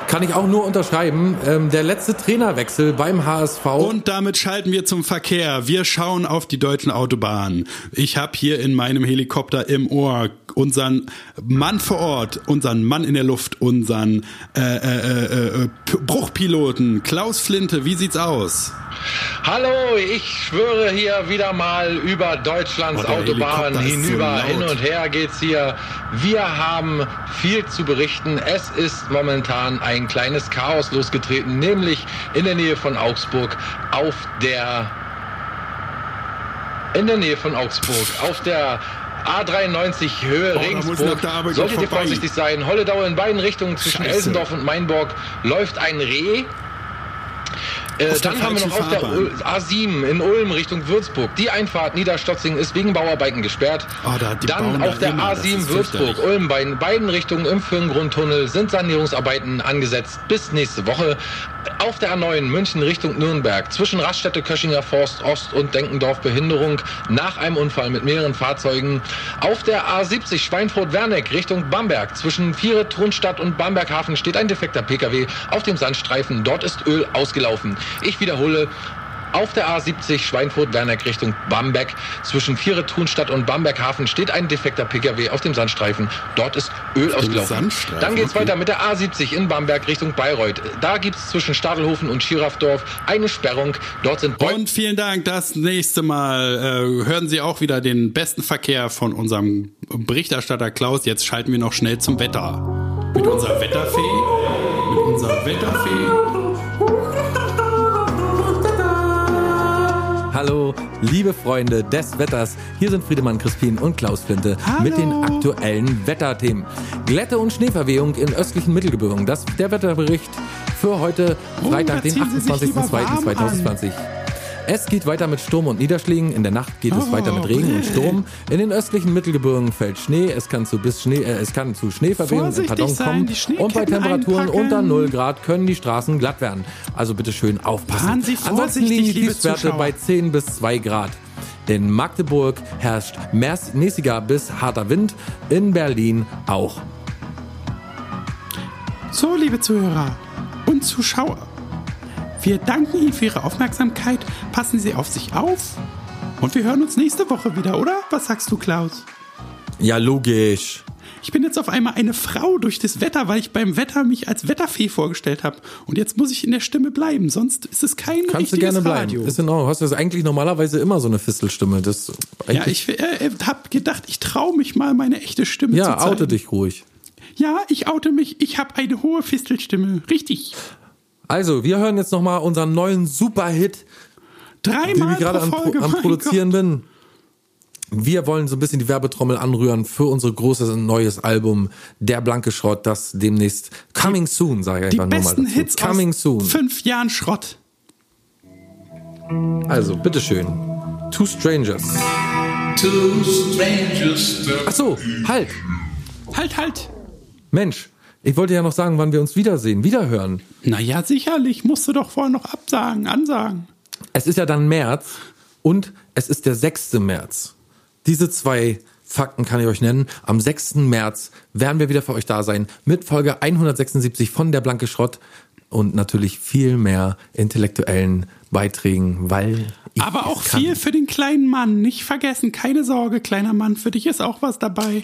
Kann ich auch nur unterschreiben. Ähm, der letzte Trainerwechsel beim HSV. Und damit schalten wir zum Verkehr. Wir schauen auf die deutschen Autobahnen. Ich habe hier in meinem Helikopter im Ohr unseren Mann vor Ort, unseren Mann in der Luft, unseren äh, äh, äh, äh, Bruchpiloten Klaus Flinte. Wie sieht's aus? Hallo, ich schwöre hier wieder mal über Deutschlands Oh, der Autobahn Helikopter ist so hinüber. laut. Hin und her geht's hier. Wir haben viel zu berichten. Es ist momentan ein kleines Chaos losgetreten, nämlich in der Nähe von Augsburg auf der in der Nähe von Augsburg auf der A93 Höhe Oh, Regensburg. Solltet ihr vorsichtig sein. Holledau in beiden Richtungen zwischen Scheiße. Elsendorf und Mainburg läuft ein Reh. Äh, dann haben wir noch auf der Fahrbahn. Ul- A7 in Ulm Richtung Würzburg. Die Einfahrt Niederstotzing ist wegen Bauarbeiten gesperrt. Oh, da- dann da auf der immer, das A7 ist Würzburg. Ulm, bei beiden Richtungen im Firngrundtunnel sind Sanierungsarbeiten angesetzt bis nächste Woche. Auf der A9 München Richtung Nürnberg zwischen Raststätte Köschinger Forst Ost und Denkendorf Behinderung nach einem Unfall mit mehreren Fahrzeugen. Auf der A70 Schweinfurt-Werneck Richtung Bamberg zwischen Viere, Thronstadt und Bamberghafen steht ein defekter PKW auf dem Sandstreifen. Dort ist Öl ausgelaufen. Ich wiederhole, auf der A70 Schweinfurt-Werneck Richtung Bamberg zwischen Viere, Thunstadt und Bamberghafen steht ein defekter PKW auf dem Sandstreifen. Dort ist Öl ausgelaufen. Dann geht's okay. weiter mit der A70 in Bamberg Richtung Bayreuth. Da gibt's zwischen Stadelhofen und Schirafdorf eine Sperrung. Dort sind Bäume. Und vielen Dank. Das nächste Mal äh, hören Sie auch wieder den besten Verkehr von unserem Berichterstatter Klaus. Jetzt schalten wir noch schnell zum Wetter. Mit unserer Wetterfee, mit unserem unser Wetterfee. Hallo, liebe Freunde des Wetters. Hier sind Friedemann Crispin und Klaus Flinte Hallo. mit den aktuellen Wetterthemen. Glätte und Schneeverwehung in östlichen Mittelgebirgen. Das ist der Wetterbericht für heute, Freitag, den ziehen Sie sich lieber warm 28.02.2020. Es geht weiter mit Sturm und Niederschlägen. In der Nacht geht es Oh, weiter mit Regen und. Sturm. In den östlichen Mittelgebirgen fällt Schnee. Es kann zu bis Schnee, äh, es kann zu Schneeverwehung im Pardon sein, kommen. Und bei Temperaturen einpacken. unter 0 Grad können die Straßen glatt werden. Also bitte schön aufpassen. Sie Ansonsten liegen die Tiefstwerte bei 10 bis 2 Grad. In Magdeburg herrscht mäß- mäßiger bis harter Wind. In Berlin auch. So, liebe Zuhörer und Zuschauer, wir danken Ihnen für Ihre Aufmerksamkeit. Passen Sie auf sich auf. Und wir hören uns nächste Woche wieder, oder? Was sagst du, Klaus? Ja, logisch. Ich bin jetzt auf einmal eine Frau durch das Wetter, weil ich beim Wetter mich als Wetterfee vorgestellt habe. Und jetzt muss ich in der Stimme bleiben, sonst ist es kein Kannst du gerne bleiben. Radio. Ist in Ordnung. Hast du das eigentlich normalerweise immer so eine Fistelstimme? Das ja, ich äh, habe gedacht, ich traue mich mal, meine echte Stimme zu ja, zeigen. oute dich ruhig. Ja, ich oute mich. Ich habe eine hohe Fistelstimme. Richtig. Also, wir hören jetzt nochmal unseren neuen Superhit, den ich gerade am, Folge. am Produzieren bin. Wir wollen so ein bisschen die Werbetrommel anrühren für unser großes neues Album Der blanke Schrott, das demnächst Coming Soon, sage ich Die einfach nochmal besten dazu. Hits Coming aus Soon. fünf Jahren Schrott. Also, bitteschön. Two Strangers. Two strangers Ach so, halt. Halt, halt. Mensch, ich wollte ja noch sagen, wann wir uns wiedersehen, wiederhören. Naja, sicherlich. Musst du doch vorher noch absagen, ansagen. Es ist ja dann März und es ist der 6. März. Diese zwei Fakten kann ich euch nennen. Am 6. März werden wir wieder für euch da sein mit Folge 176 von Der Blanke Schrott und natürlich viel mehr intellektuellen Beiträgen, weil Aber auch kann. viel für den kleinen Mann. Nicht vergessen, keine Sorge, kleiner Mann. Für dich ist auch was dabei.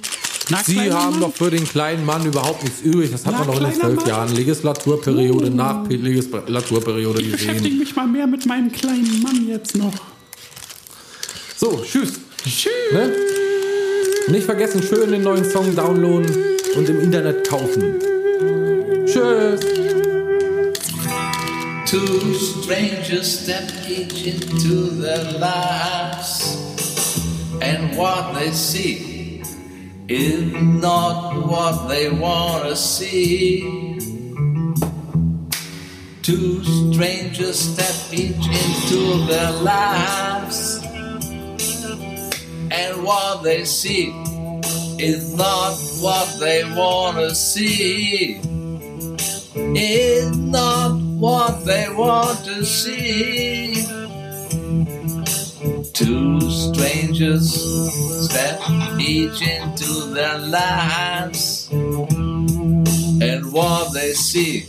Na, Sie haben Mann? doch für den kleinen Mann überhaupt nichts übrig. Das hat Na, man doch in den zwölf. Jahren Legislaturperiode nach Legislaturperiode Ich beschäftige gesehen. mich mal mehr mit meinem kleinen Mann jetzt noch. So, tschüss. Tschüss. Ne? Nicht vergessen, schön den neuen Song downloaden und im Internet kaufen. Tschüss. Two strangers step each into their lives, and what they see is not what they want to see. Two strangers step each into their lives, and what they see is not what they want to see is not what they want to see. Two strangers step each into their lives, and what they see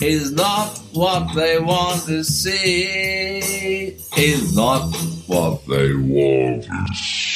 is not what they want to see. Is not what they want to see.